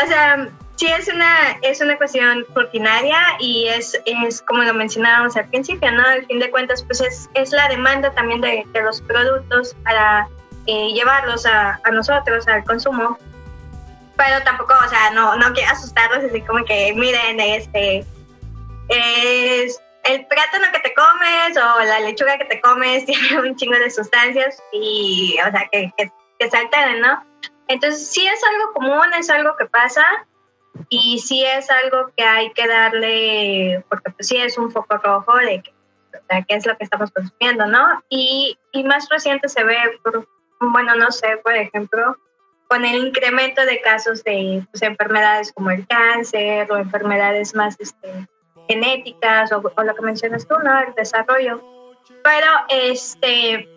o sea, sí es una, es una cuestión rutinaria y es, es como lo mencionábamos al principio, ¿no? Al fin de cuentas, pues es, es la demanda también de, de los productos para eh, llevarlos a, a nosotros, al consumo. Pero tampoco, o sea, no, no quiero asustarlos así como que, miren, este, es el plátano que te comes o la lechuga que te comes tiene un chingo de sustancias y, o sea, que, que, que se alteren, ¿no? Entonces, sí es algo común, es algo que pasa y sí es algo que hay que darle, porque pues sí es un foco rojo de que, sea, qué es lo que estamos consumiendo, ¿no? Y, y más reciente se ve, por, bueno, no sé, por ejemplo, con el incremento de casos de pues, enfermedades como el cáncer o enfermedades más, este, genéticas o, lo que mencionas tú, ¿no? El desarrollo. Pero este,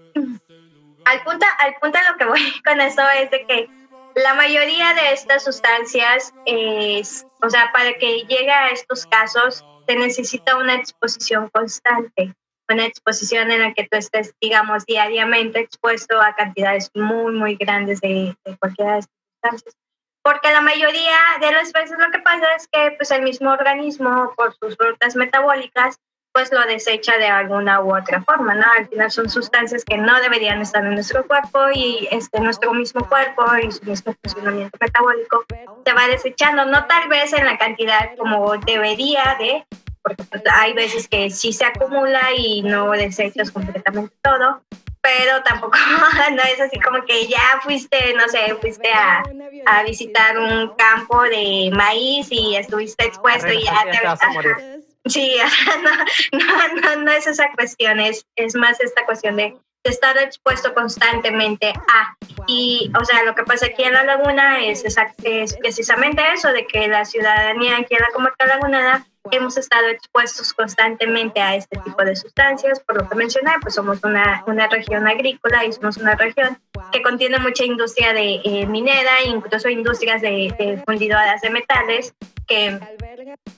al punto, al punto de lo que voy con esto es de que la mayoría de estas sustancias, es, o sea, para que llegue a estos casos, se necesita una exposición constante, una exposición en la que tú estés, digamos, diariamente expuesto a cantidades muy, muy grandes de, de cualquiera de estas sustancias. Porque la mayoría de las veces lo que pasa es que pues, el mismo organismo, por sus rutas metabólicas, pues lo desecha de alguna u otra forma, ¿no? Al final son sustancias que no deberían estar en nuestro cuerpo y este, nuestro mismo cuerpo y su mismo funcionamiento metabólico se va desechando, no tal vez en la cantidad como debería de, porque pues, hay veces que sí se acumula y no desechas completamente todo, pero tampoco no es así como que ya fuiste, no sé, fuiste a, a visitar un campo de maíz y estuviste expuesto y ya te, vas a morir. Sí, no, no, no, es esa cuestión, es, es más esta cuestión de, estar expuesto constantemente a. Y, o sea, lo que pasa aquí en la laguna es, es precisamente eso, de que la ciudadanía aquí en la comarca lagunada hemos estado expuestos constantemente a este tipo de sustancias, por lo que mencioné, pues somos una, una región agrícola y somos una región que contiene mucha industria de eh, minera, incluso industrias de, de fundidoras de metales, que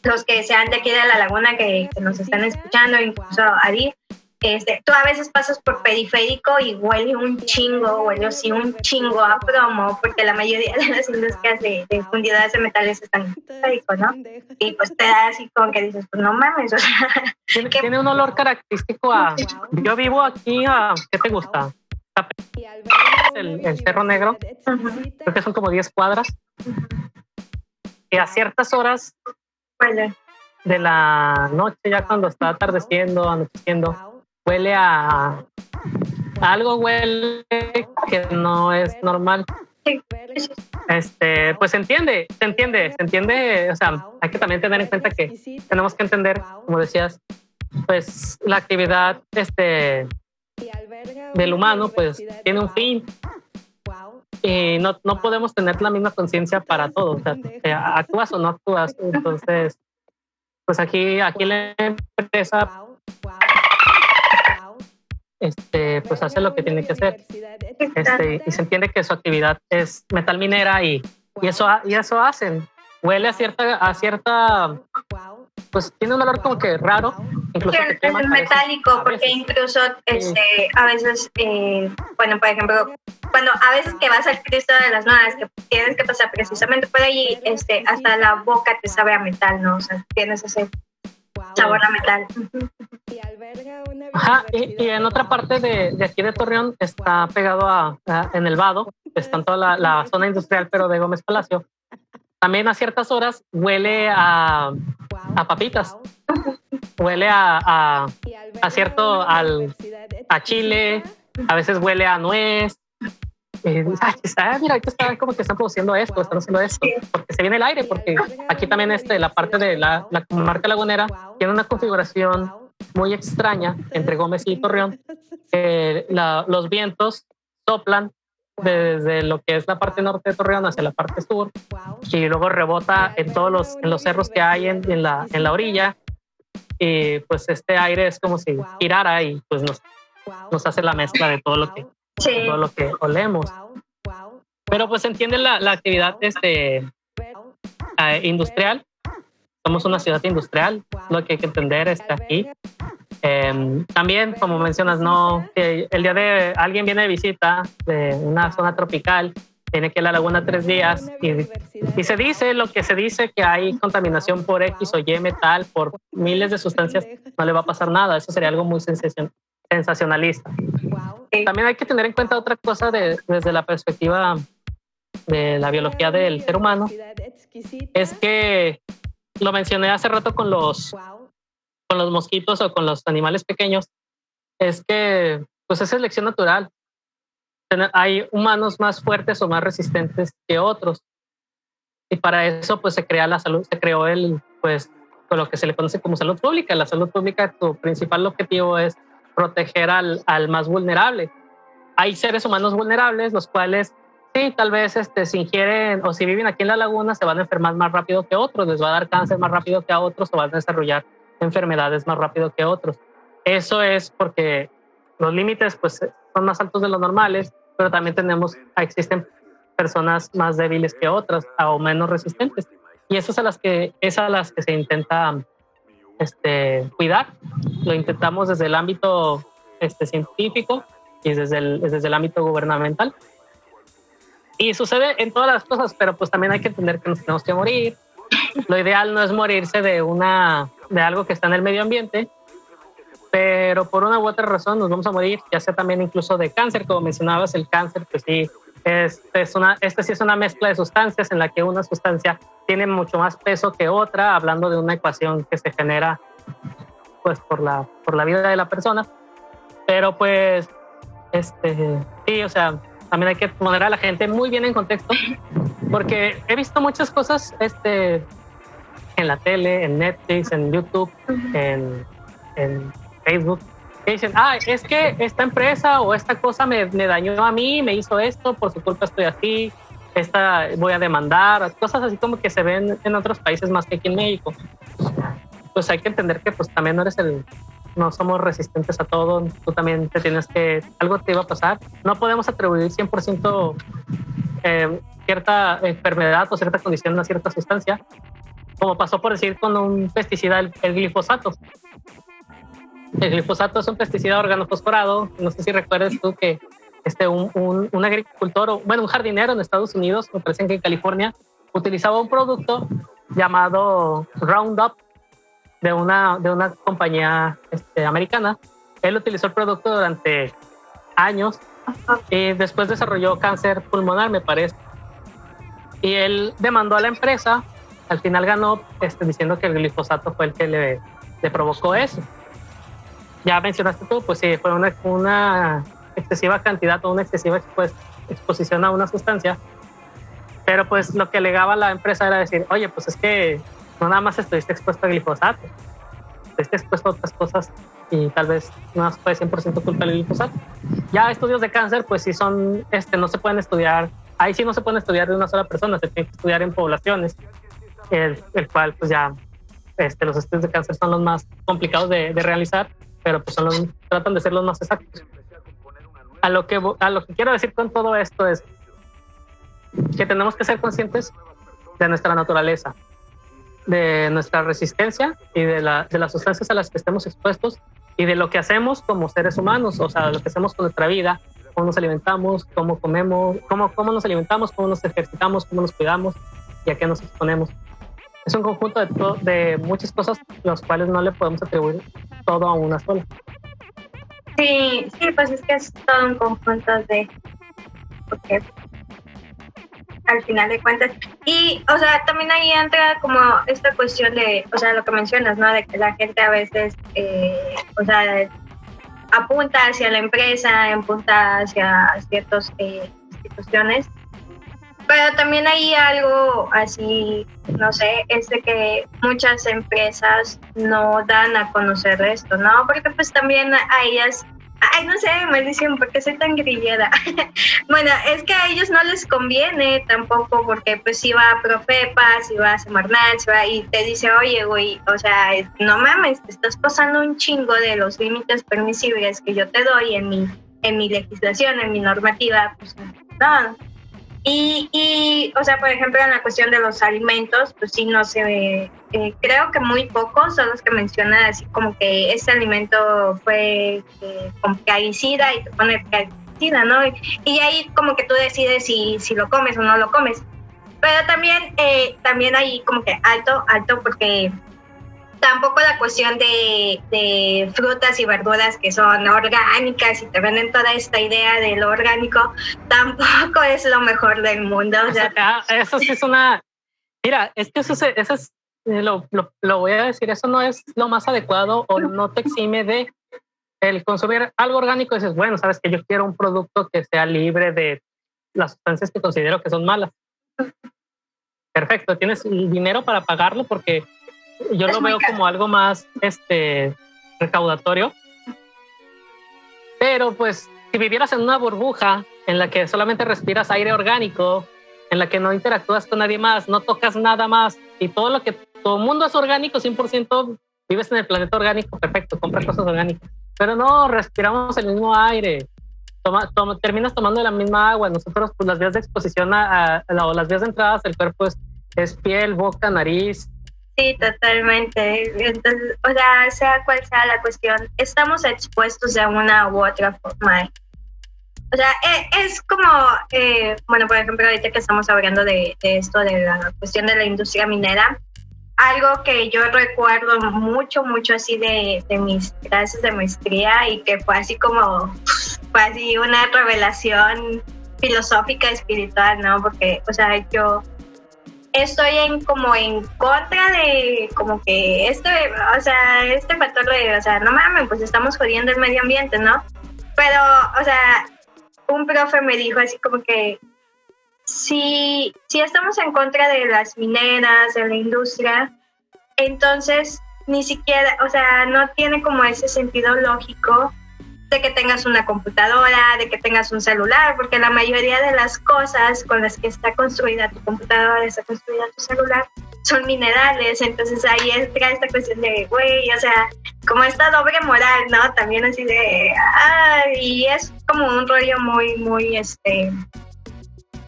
los que sean de aquí de la laguna que, nos están escuchando, incluso Ari, este, tú a veces pasas por periférico y huele un chingo, huele así un chingo a plomo, porque la mayoría de las industrias de, de fundidoras de metales están en periférico, ¿no? Y pues te da así como que dices, pues no mames, o sea... Tiene, tiene un olor característico a... Yo vivo aquí a... ¿Qué te gusta? El, el Cerro Negro, creo que son como 10 cuadras. Y a ciertas horas de la noche, ya cuando está atardeciendo, anocheciendo, huele a, algo huele que no es normal. Este, pues se entiende, se entiende, se entiende, o sea, hay que también tener en cuenta que tenemos que entender, como decías, pues la actividad este del humano pues tiene un fin y no, no podemos tener la misma conciencia para todo, o sea, actúas o no actúas, entonces pues aquí, aquí la empresa este, pues hace lo que tiene que hacer. Este, y se entiende que su actividad es metal minera y, y eso, y eso hacen. Huele a cierta, a cierta, pues tiene un olor como que raro. Incluso es metálico, porque incluso este, a veces, eh, bueno, por ejemplo, cuando a veces que vas al Cristo de las Nuevas, que tienes que pasar precisamente por allí, este, hasta la boca te sabe a metal, ¿no? O sea, tienes ese sabor a metal. Ajá, y, en otra parte de, de, aquí de Torreón está pegado a, en el Vado, está en toda la, la, zona industrial, pero de Gómez Palacio. También a ciertas horas huele a, a papitas, huele a, a, a cierto, al, a chile, a veces huele a nuez, eh, ah, mira, aquí está como que están produciendo esto, están haciendo esto, porque se viene el aire, porque aquí también este, la parte de la, la marca lagunera tiene una configuración muy extraña entre Gómez y Torreón, que los vientos soplan desde lo que es la parte norte de Torreón hacia la parte sur y luego rebota en todos los, en los cerros que hay en, en, la, en la orilla y pues este aire es como si girara y pues nos, nos hace la mezcla de todo lo que todo lo que olemos. Pero pues entiende la, la actividad este, uh, industrial. Somos una ciudad industrial, lo que hay que entender está aquí. Eh, también, como mencionas, no, el día de alguien viene de visita de una zona tropical, tiene que ir a la laguna tres días y, y, se dice lo que se dice que hay contaminación por X o Y metal, por miles de sustancias, no le va a pasar nada. Eso sería algo muy sensacionalista. También hay que tener en cuenta otra cosa de, desde la perspectiva de la biología del ser humano, es que lo mencioné hace rato con los, con los mosquitos o con los animales pequeños, es que pues es selección natural. Hay humanos más fuertes o más resistentes que otros. Y para eso pues se crea la salud, se creó el pues lo que se le conoce como salud pública. La salud pública, tu principal objetivo es proteger al, al más vulnerable. Hay seres humanos vulnerables, los cuales sí, tal vez este, si ingieren o si viven aquí en la laguna se van a enfermar más rápido que otros, les va a dar cáncer más rápido que a otros o van a desarrollar enfermedades más rápido que otros. Eso es porque los límites pues son más altos de los normales, pero también tenemos, existen personas más débiles que otras o menos resistentes. Y eso es a las que, es a las que se intenta este, cuidar. Lo intentamos desde el ámbito este, científico y desde el, desde el ámbito gubernamental. Y sucede en todas las cosas, pero pues también hay que entender que nos tenemos que morir. Lo ideal no es morirse de, una, de algo que está en el medio ambiente, pero por una u otra razón nos vamos a morir, ya sea también incluso de cáncer, como mencionabas, el cáncer, pues sí, este, es una, este sí es una mezcla de sustancias en la que una sustancia tiene mucho más peso que otra, hablando de una ecuación que se genera pues por la, por la vida de la persona. Pero pues, este, sí, o sea, también hay que poner a la gente muy bien en contexto, porque he visto muchas cosas este, en la tele, en Netflix, en YouTube, en, en Facebook, que dicen, ah, es que esta empresa o esta cosa me, me, dañó a mí, me hizo esto, por su culpa estoy así, esta voy a demandar, cosas así como que se ven en otros países más que aquí en México. Pues hay que entender que pues también no eres el, no somos resistentes a todo, tú también te tienes que, algo te iba a pasar, no podemos atribuir 100% eh, cierta enfermedad o cierta condición a cierta sustancia, como pasó por decir con un pesticida, el, glifosato. El glifosato es un pesticida organofosforado, no sé si recuerdas tú que este, un, un, un agricultor, bueno, un jardinero en Estados Unidos, me parece que en California, utilizaba un producto llamado Roundup, de una, de una compañía este, americana. Él utilizó el producto durante años y después desarrolló cáncer pulmonar, me parece. Y él demandó a la empresa, al final ganó este, diciendo que el glifosato fue el que le, le provocó eso. Ya mencionaste tú, pues sí, fue una, una excesiva cantidad o una excesiva exposición a una sustancia. Pero pues lo que alegaba la empresa era decir, oye, pues es que no nada más estuviste expuesto a glifosato, estuviste expuesto a otras cosas y tal vez no fue 100% culpa del glifosato. Ya estudios de cáncer, pues sí son, este, no se pueden estudiar, ahí sí no se pueden estudiar de una sola persona, se tiene que estudiar en poblaciones, el, el cual pues ya este, los estudios de cáncer son los más complicados de, de realizar, pero pues son los, tratan de ser los más exactos. A lo, que, a lo que quiero decir con todo esto es que tenemos que ser conscientes de nuestra naturaleza, de nuestra resistencia y de, la, de las sustancias a las que estemos expuestos y de lo que hacemos como seres humanos, o sea, lo que hacemos con nuestra vida, cómo nos alimentamos, cómo comemos, cómo, cómo nos alimentamos, cómo nos ejercitamos, cómo nos cuidamos y a qué nos exponemos. Es un conjunto de, de muchas cosas los cuales no le podemos atribuir todo a una sola. Sí, sí, pues es que es todo un conjunto de al final de cuentas. Y, o sea, también ahí entra como esta cuestión de, o sea, lo que mencionas, ¿no? De que la gente a veces, eh, o sea, apunta hacia la empresa, apunta hacia ciertas eh, instituciones. Pero también hay algo así, no sé, es de que muchas empresas no dan a conocer esto, ¿no? Porque pues también a ellas Ay, no sé, maldición, porque soy tan grillera. bueno, es que a ellos no les conviene tampoco, porque pues si va a Profepa, si va a Semarnat, si va y te dice, oye, güey, o sea, no mames, te estás pasando un chingo de los límites permisibles que yo te doy en mi, en mi legislación, en mi normativa, pues no, y, y, o sea, por ejemplo, en la cuestión de los alimentos, pues sí, no sé, eh, creo que muy pocos son los que mencionan así como que este alimento fue eh, con plaguicida y te pone plaguicida, ¿no? Y, ahí como que tú decides si, si lo comes o no lo comes. Pero también, eh, también hay como que alto, alto, porque tampoco la cuestión de, frutas y verduras que son orgánicas y te venden toda esta idea de lo orgánico, tampoco es lo mejor del mundo. O sea, ah, eso sí es una... Mira, es que eso, eso es, eh, lo, lo, voy a decir, eso no es lo más adecuado o no te exime de el consumir algo orgánico. Dices, bueno, sabes que yo quiero un producto que sea libre de las sustancias que considero que son malas. Perfecto, tienes el dinero para pagarlo porque yo lo veo como algo más este, recaudatorio. Pero pues si vivieras en una burbuja en la que solamente respiras aire orgánico, en la que no interactúas con nadie más, no tocas nada más y todo lo que todo mundo es orgánico, 100%, vives en el planeta orgánico, perfecto, compras cosas orgánicas. Pero no, respiramos el mismo aire, toma, terminas tomando la misma agua. Nosotros, pues las vías de exposición a, o las vías de entradas del cuerpo es, es piel, boca, nariz, Sí, totalmente. Entonces, o sea, sea cual sea la cuestión, estamos expuestos de una u otra forma. O sea, e, es, como, eh, bueno, por ejemplo, ahorita que estamos hablando de, esto, de la cuestión de la industria minera, algo que yo recuerdo mucho, mucho así de, de mis clases de maestría y que fue así como, fue así una revelación filosófica, espiritual, ¿no? Porque, o sea, yo estoy en como en contra de como que este, o sea, este factor de, o sea, no mames, pues estamos jodiendo el medio ambiente, ¿no? Pero, o sea, un profe me dijo así como que si, si estamos en contra de las mineras, de la industria, entonces ni siquiera, o sea, no tiene como ese sentido lógico de que tengas una computadora, de que tengas un celular, porque la mayoría de las cosas con las que está construida tu computadora, está construida tu celular, son minerales, entonces ahí entra esta cuestión de, güey, o sea, como esta doble moral, ¿no? También así de, ah, y es como un rollo muy, muy, este,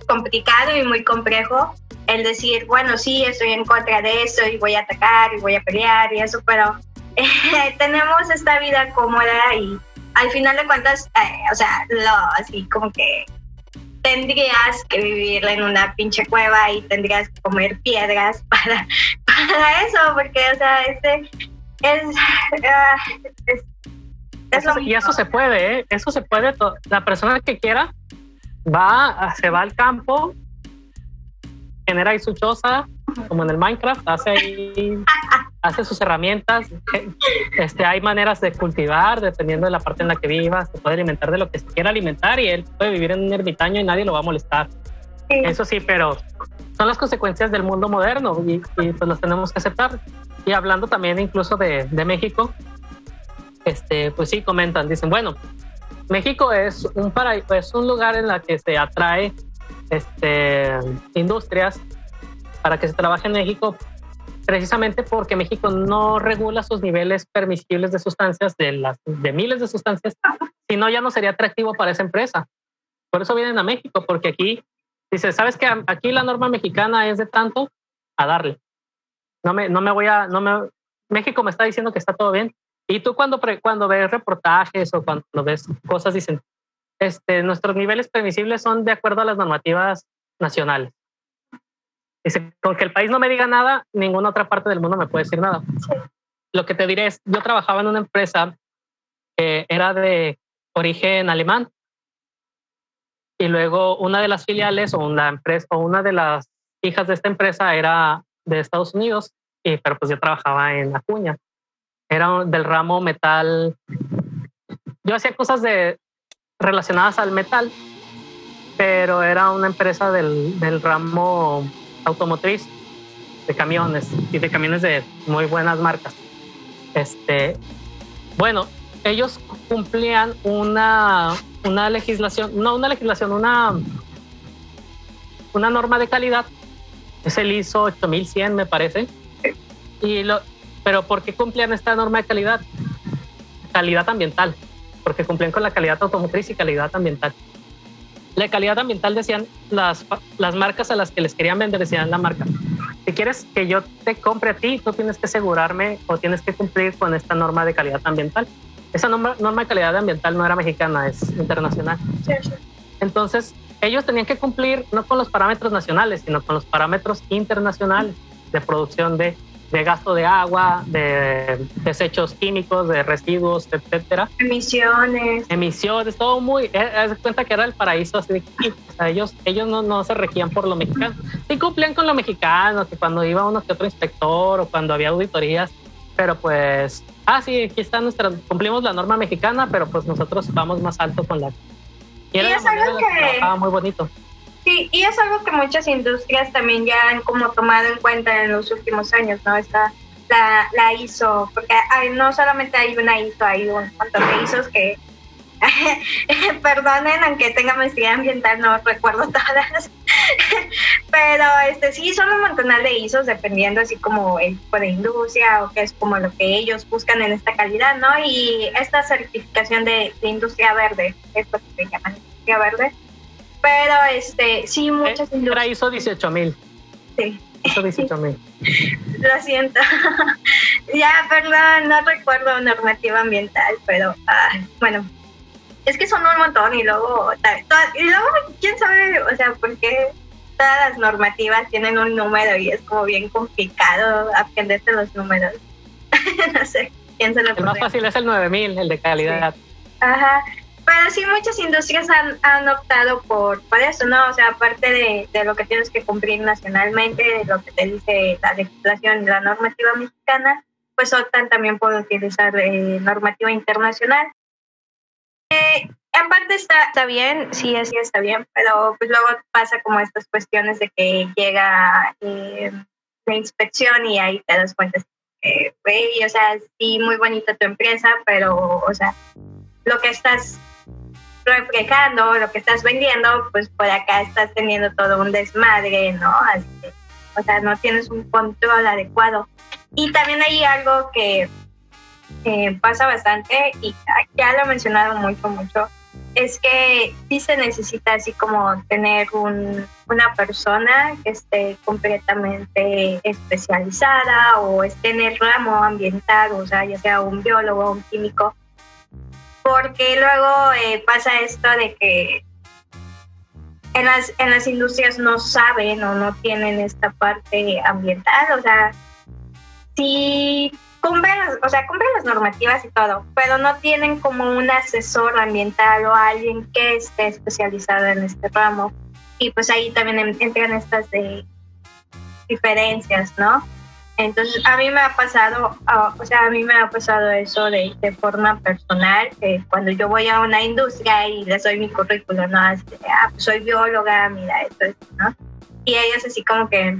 complicado y muy complejo el decir, bueno, sí, estoy en contra de eso y voy a atacar y voy a pelear y eso, pero tenemos esta vida cómoda y al final de cuentas, eh, o sea, lo, así como que tendrías que vivir en una pinche cueva y tendrías que comer piedras para, para eso, porque, o sea, este es, ah, y eso se puede, ¿eh? eso se puede. La persona que quiera va, se va al campo, genera ahí su choza, como en el Minecraft, hace ahí, hace sus herramientas. Este, hay maneras de cultivar, dependiendo de la parte en la que viva, se puede alimentar de lo que se quiera alimentar y él puede vivir en un ermitaño y nadie lo va a molestar. Eso sí, pero son las consecuencias del mundo moderno y, pues las tenemos que aceptar. Y hablando también incluso de, de México, este, pues sí, comentan, dicen, bueno, México es un, paraíso, es un lugar en la que se atrae este, industrias para que se trabaje en México, precisamente porque México no regula sus niveles permisibles de sustancias, de, las, de miles de sustancias, si no ya no sería atractivo para esa empresa. Por eso vienen a México, porque aquí dice, ¿sabes que Aquí la norma mexicana es de tanto a darle. No me, no me voy a, no me, México me está diciendo que está todo bien. Y tú cuando, cuando ves reportajes o cuando ves cosas, dicen, este, nuestros niveles permisibles son de acuerdo a las normativas nacionales. Dice, con que el país no me diga nada, ninguna otra parte del mundo me puede decir nada. Lo que te diré es, yo trabajaba en una empresa que era de origen alemán y luego una de las filiales o una empresa o una de las hijas de esta empresa era de Estados Unidos, y, pero pues yo trabajaba en Acuña. Era del ramo metal. Yo hacía cosas de, relacionadas al metal, pero era una empresa del, del ramo automotriz de camiones y de camiones de muy buenas marcas. Este, bueno, ellos cumplían una, una legislación, no una legislación, una, una norma de calidad. Es el ISO 8100, me parece. Y lo, pero ¿por qué cumplían esta norma de calidad? Calidad ambiental, porque cumplían con la calidad automotriz y calidad ambiental. La calidad ambiental decían las, las marcas a las que les querían vender, decían la marca. Si quieres que yo te compre a ti, tú tienes que asegurarme o tienes que cumplir con esta norma de calidad ambiental. Esa norma, norma de calidad ambiental no era mexicana, es internacional. Entonces, ellos tenían que cumplir no con los parámetros nacionales, sino con los parámetros internacionales de producción de de gasto de agua, de desechos químicos, de residuos, etcétera. Emisiones. Emisiones, todo muy. Eh, haz cuenta que era el paraíso así de ellos, ellos no, no se regían por lo mexicano. Sí cumplían con lo mexicano, que cuando iba uno que otro inspector o cuando había auditorías, pero pues, ah, sí, aquí está nuestra, cumplimos la norma mexicana, pero pues nosotros vamos más alto con la. Y, era es algo que. muy bonito. Sí, y es algo que muchas industrias también ya han como tomado en cuenta en los últimos años, ¿no? Está la, la ISO, porque hay, no solamente hay una ISO, hay un montón de ISOs que, perdonen, aunque tenga maestría ambiental, no recuerdo todas, pero este sí son un montón de ISOs dependiendo así como el tipo de industria o qué es como lo que ellos buscan en esta calidad, ¿no? Y esta certificación de, de industria verde, es lo que se llama industria verde, pero este, sí, muchas industrias. hizo 18 mil. Sí. Eso 18 mil. Lo siento. ya, perdón, no recuerdo normativa ambiental, pero ah, bueno, es que son un montón y luego, y luego, quién sabe, o sea, por qué todas las normativas tienen un número y es como bien complicado aprenderse los números. no sé, quién se lo El más fácil es el 9000, el de calidad. Ajá. Pero sí, muchas industrias han, han optado por, por eso, ¿no? O sea, aparte de, de, lo que tienes que cumplir nacionalmente, de lo que te dice la legislación y la normativa mexicana, pues optan también por utilizar eh, normativa internacional. Eh, en parte está, está bien, sí, sí está bien, pero pues luego pasa como estas cuestiones de que llega eh, la inspección y ahí te das cuenta güey, o sea, sí, muy bonita tu empresa, pero, o sea, lo que estás reflejando, lo que estás vendiendo, pues por acá estás teniendo todo un desmadre, ¿no? Así o sea, no tienes un control adecuado. Y también hay algo que pasa bastante y ya lo he mencionado mucho, mucho, es que sí se necesita así como tener un, una persona que esté completamente especializada o esté en el ramo ambiental, o sea, ya sea un biólogo o un químico, porque luego eh, pasa esto de que en las, en las industrias no saben o no tienen esta parte ambiental, o sea, sí cumplen, o sea, cumplen las normativas y todo, pero no tienen como un asesor ambiental o alguien que esté especializado en este ramo. Y pues ahí también entran estas de diferencias, ¿no? Entonces, a mí me ha pasado, o sea, a mí me ha pasado eso de, forma personal, que cuando yo voy a una industria y les doy mi currículum, ¿no? Así, ah, pues soy bióloga, mira, esto, ¿no? Y ellos así como que,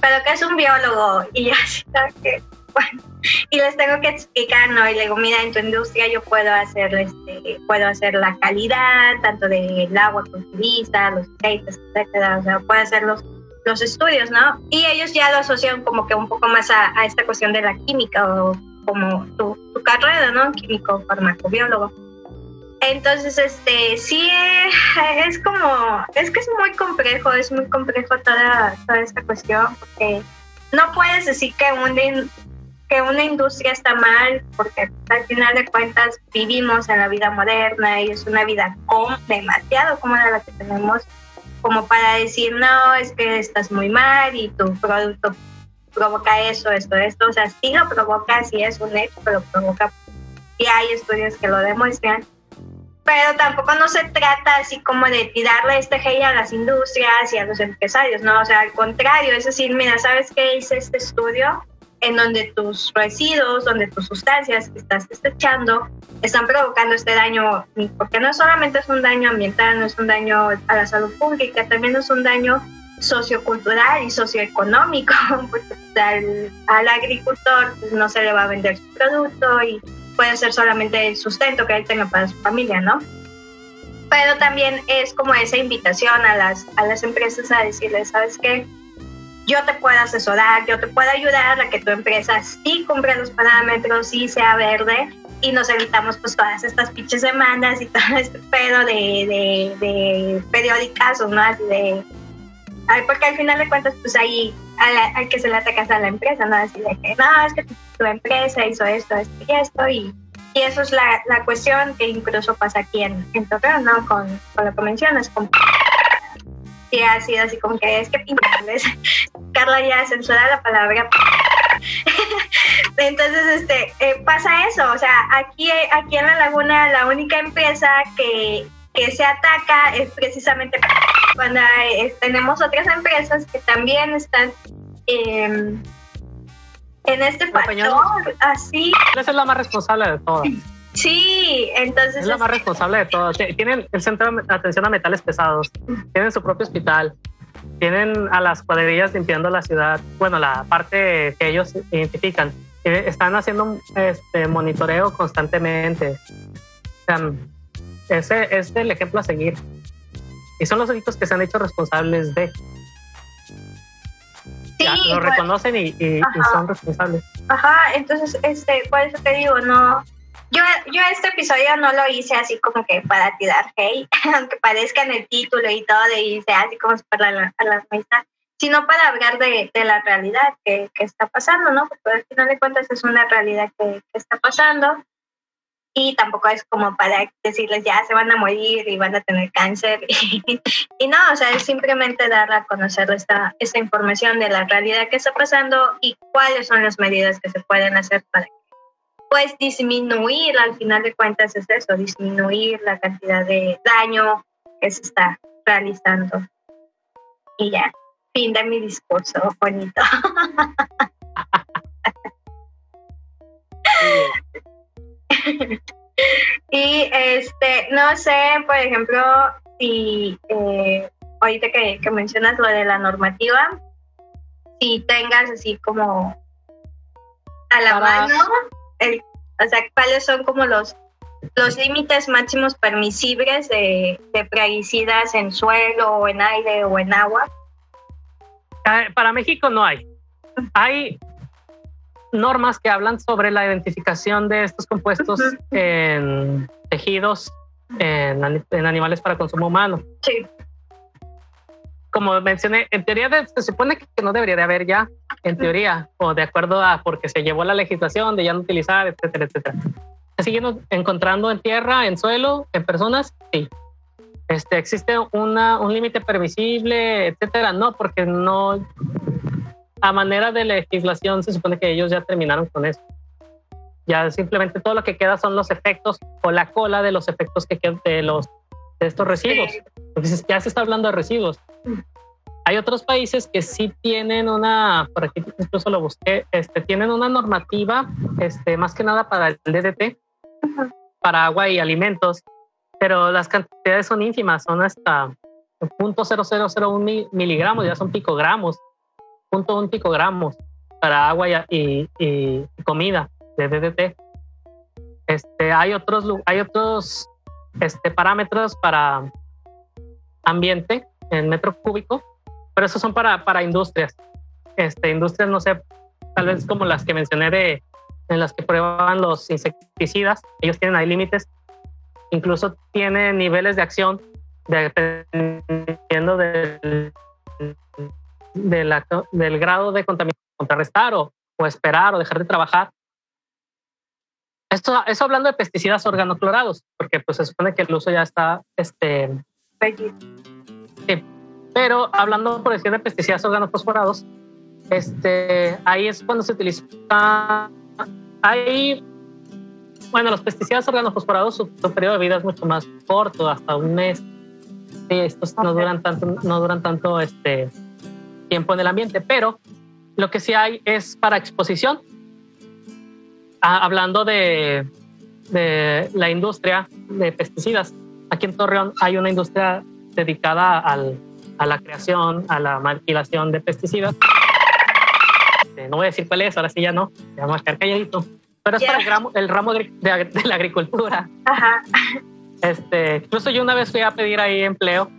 ¿pero qué es un biólogo? Y yo así, que, bueno, y les tengo que explicar, ¿no? Y le digo, mira, en tu industria yo puedo hacer, este, puedo hacer la calidad, tanto del agua que los aceites, etcétera, o sea, puedo hacer los los estudios, ¿no? Y ellos ya lo asocian como que un poco más a, esta cuestión de la química o como tu, carrera, ¿no? Químico, farmacobiólogo. Entonces, este, sí, es como, es que es muy complejo, es muy complejo toda, toda esta cuestión, porque no puedes decir que una, que una industria está mal, porque al final de cuentas vivimos en la vida moderna y es una vida con, demasiado cómoda la que tenemos como para decir, no, es que estás muy mal y tu producto provoca eso, esto, esto. O sea, sí lo provoca, sí es un hecho, pero provoca. Y hay estudios que lo demuestran. Pero tampoco no se trata así como de tirarle este hate a las industrias y a los empresarios, ¿no? O sea, al contrario, es decir, mira, ¿sabes qué hice este estudio? En donde tus residuos, donde tus sustancias que estás desechando están provocando este daño, porque no solamente es un daño ambiental, no es un daño a la salud pública, también es un daño sociocultural y socioeconómico, porque al, al agricultor pues, no se le va a vender su producto y puede ser solamente el sustento que él tenga para su familia, ¿no? Pero también es como esa invitación a las, a las empresas a decirles, ¿sabes qué? Yo te puedo asesorar, yo te puedo ayudar a que tu empresa sí cumpla los parámetros, sí sea verde y nos evitamos pues todas estas pinches demandas y todo este pedo de, de, de periódicas ¿no? Así de... Porque al final de cuentas pues ahí al, que se le atacas a la empresa, ¿no? Así que no, es que tu, empresa hizo esto, esto y esto y, eso es la, la, cuestión que incluso pasa aquí en, en Torreón, ¿no? Con, con lo que mencionas, con ha sido así como que es que pintarles. Carla ya censura la palabra. Entonces, este, eh, pasa eso, o sea, aquí, aquí en la laguna la única empresa que, que se ataca es precisamente cuando tenemos otras empresas que también están em, en este factor, así. Esa es la más responsable de todas. Sí, entonces... Es la más responsable de todas. Tienen el centro de atención a metales pesados, tienen su propio hospital, tienen a las cuadrillas limpiando la ciudad, bueno, la parte que ellos identifican. Eh, están haciendo este monitoreo constantemente. O sea, ese es el ejemplo a seguir. Y son los únicos que se han hecho responsables de. Sí, lo reconocen y, y, son responsables. Ajá, entonces, este, por eso te digo, no, yo, yo este episodio no lo hice así como que para tirar hate, aunque parezca en el título y todo, y hice así como para la, a la mesa. sino para hablar de, la realidad que, está pasando, ¿no? Porque al final de cuentas es una realidad que, está pasando y tampoco es como para decirles ya se van a morir y van a tener cáncer y, no, o sea, es simplemente dar a conocer esta, esta información de la realidad que está pasando y cuáles son las medidas que se pueden hacer para pues disminuir, al final de cuentas es eso, disminuir la cantidad de daño que se está realizando. Y ya, fin de mi discurso bonito. y este, no sé, por ejemplo, si eh, ahorita que, que, mencionas lo de la normativa, si tengas así como a la mano, el, o sea, cuáles son como los los límites máximos permisibles de, de plaguicidas en suelo o en aire o en agua para México no hay. Hay normas que hablan sobre la identificación de estos compuestos en tejidos, en, animales para consumo humano. Sí. Como mencioné, en teoría se supone que no debería de haber ya, en teoría, o de acuerdo a porque se llevó la legislación de ya no utilizar, etcétera, etcétera. ¿Se siguen encontrando en tierra, en suelo, en personas? Sí. Este, ¿Existe una, un límite permisible, etcétera? No, porque no, a manera de legislación se supone que ellos ya terminaron con eso. Ya simplemente todo lo que queda son los efectos o la cola de los efectos que quedan de los de estos residuos. Entonces ya se está hablando de residuos. Hay otros países que sí tienen una, por aquí incluso lo busqué, este, tienen una normativa, este, más que nada para el DDT, para agua y alimentos, pero las cantidades son ínfimas, son hasta 0.0001 miligramos, ya son picogramos, 0.1 picogramos para agua y, comida de DDT. Este, hay otros, hay otros este, parámetros para ambiente en metro cúbico, pero esos son para, para industrias. Este, industrias, no sé, tal vez como las que mencioné de en las que prueban los insecticidas, ellos tienen ahí límites incluso tiene niveles de acción dependiendo del, del grado de contaminación, contrarrestar o, o, esperar o dejar de trabajar. Esto, eso hablando de pesticidas organoclorados, porque pues se supone que el uso ya está, este, sí, pero hablando por decir de pesticidas organofosforados, este, ahí es cuando se utiliza, hay bueno, los pesticidas organofosforados, su, periodo de vida es mucho más corto, hasta un mes. Sí, estos no duran tanto, no duran tanto este tiempo en el ambiente, pero lo que sí hay es para exposición. Ah, hablando de, de, la industria de pesticidas, aquí en Torreón hay una industria dedicada al, a la creación, a la maquilación de pesticidas. Este, no voy a decir cuál es, ahora sí ya no, vamos a quedar calladito pero es para el ramo, el ramo de, la agricultura. Ajá. Este, incluso yo una vez fui a pedir ahí empleo,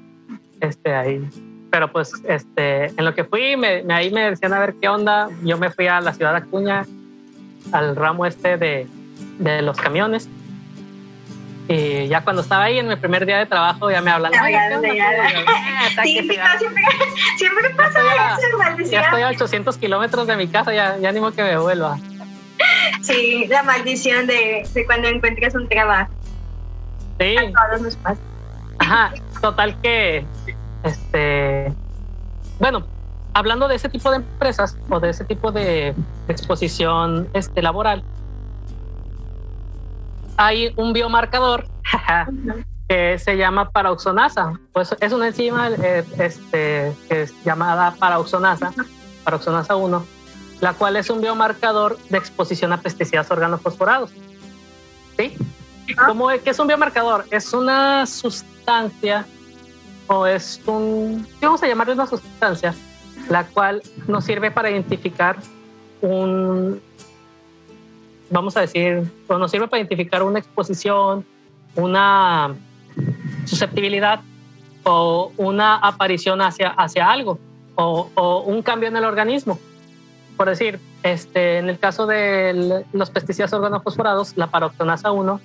este, ahí, pero pues, este, en lo que fui, me, ahí me decían a ver qué onda. Yo me fui a la ciudad de Acuña, al ramo este de, de los camiones. Y ya cuando estaba ahí en mi primer día de trabajo, ya me hablan. siempre, siempre pasa eso, Ya estoy a 800 kilómetros de mi casa, ya, ya animo que me vuelva. Sí, la maldición de, cuando encuentras un trabajo. Sí. A todos nos pasa. Ajá, total que, este, bueno, hablando de ese tipo de empresas o de ese tipo de exposición este, laboral, hay un biomarcador que se llama paroxonasa. Pues es una enzima eh, este, que es llamada paroxonasa, paroxonasa 1, la cual es un biomarcador de exposición a pesticidas organofosforados. ¿Sí? Ah. ¿Cómo es, ¿Qué es un biomarcador? Es una sustancia o es un, vamos a llamarle una sustancia, la cual nos sirve para identificar un, vamos a decir, o nos sirve para identificar una exposición, una susceptibilidad o una aparición hacia, hacia algo o, un cambio en el organismo. Por decir, este, en el caso de los pesticidas organofosforados, la paroxonasa 1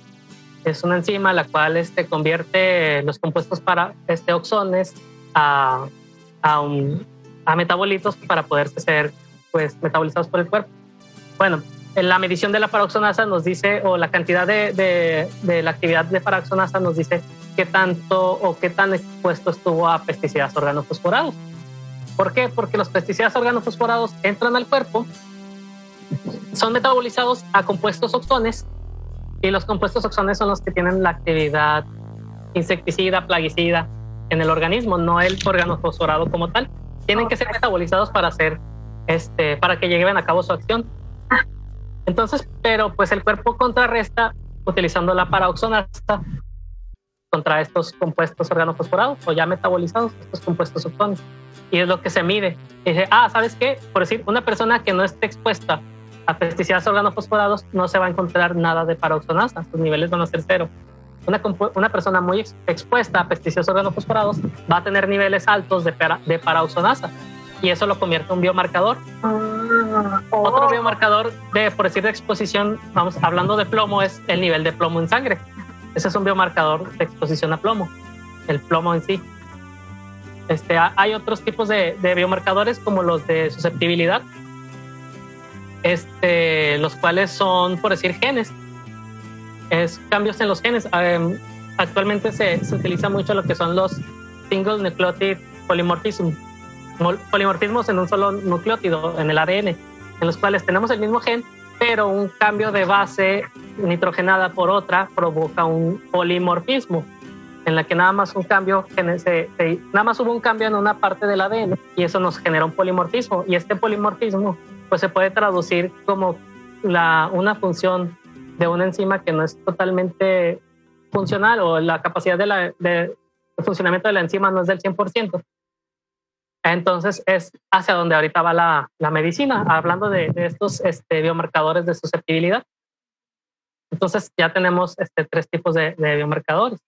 es una enzima la cual este, convierte los compuestos para este, oxones a, a, un, a metabolitos para poderse ser pues metabolizados por el cuerpo. Bueno, en la medición de la paroxonasa nos dice, o la cantidad de, de, de la actividad de paroxonasa nos dice qué tanto o qué tan expuesto estuvo a pesticidas organofosforados. ¿Por qué? Porque los pesticidas organofosforados entran al cuerpo, son metabolizados a compuestos oxones y los compuestos oxones son los que tienen la actividad insecticida, plaguicida en el organismo, no el organofosforado como tal. Tienen que ser metabolizados para hacer, este, para que lleven a cabo su acción. Entonces, pero pues el cuerpo contrarresta utilizando la paraoxonasa contra estos compuestos organofosforados o ya metabolizados, estos compuestos oxones. Y es lo que se mide. Y dice, ah, ¿sabes qué? Por decir, una persona que no esté expuesta a pesticidas organofosforados no se va a encontrar nada de paroxonasa, sus niveles van a ser cero. Una, una persona muy expuesta a pesticidas organofosforados va a tener niveles altos de, para, de paraoxonasa y eso lo convierte en un biomarcador. Ah, Otro oh. biomarcador de, por decir, de exposición, vamos hablando de plomo, es el nivel de plomo en sangre. Ese es un biomarcador de exposición a plomo, el plomo en sí. Este, hay otros tipos de, de biomarcadores como los de susceptibilidad, este, los cuales son, por decir, genes. Es cambios en los genes. Em, actualmente se, se, utiliza mucho lo que son los single nucleotide polymorphism, polimorfismos en un solo nucleótido, en el ADN, en los cuales tenemos el mismo gen, pero un cambio de base nitrogenada por otra provoca un polimorfismo en la que nada más un cambio nada más hubo un cambio en una parte del ADN y eso nos genera un polimorfismo y este polimorfismo pues se puede traducir como la, una función de una enzima que no es totalmente funcional o la capacidad de, la, de, funcionamiento de la enzima no es del 100%. Entonces es hacia donde ahorita va la, la medicina, hablando de, de estos este, biomarcadores de susceptibilidad. Entonces ya tenemos este, tres tipos de, de biomarcadores.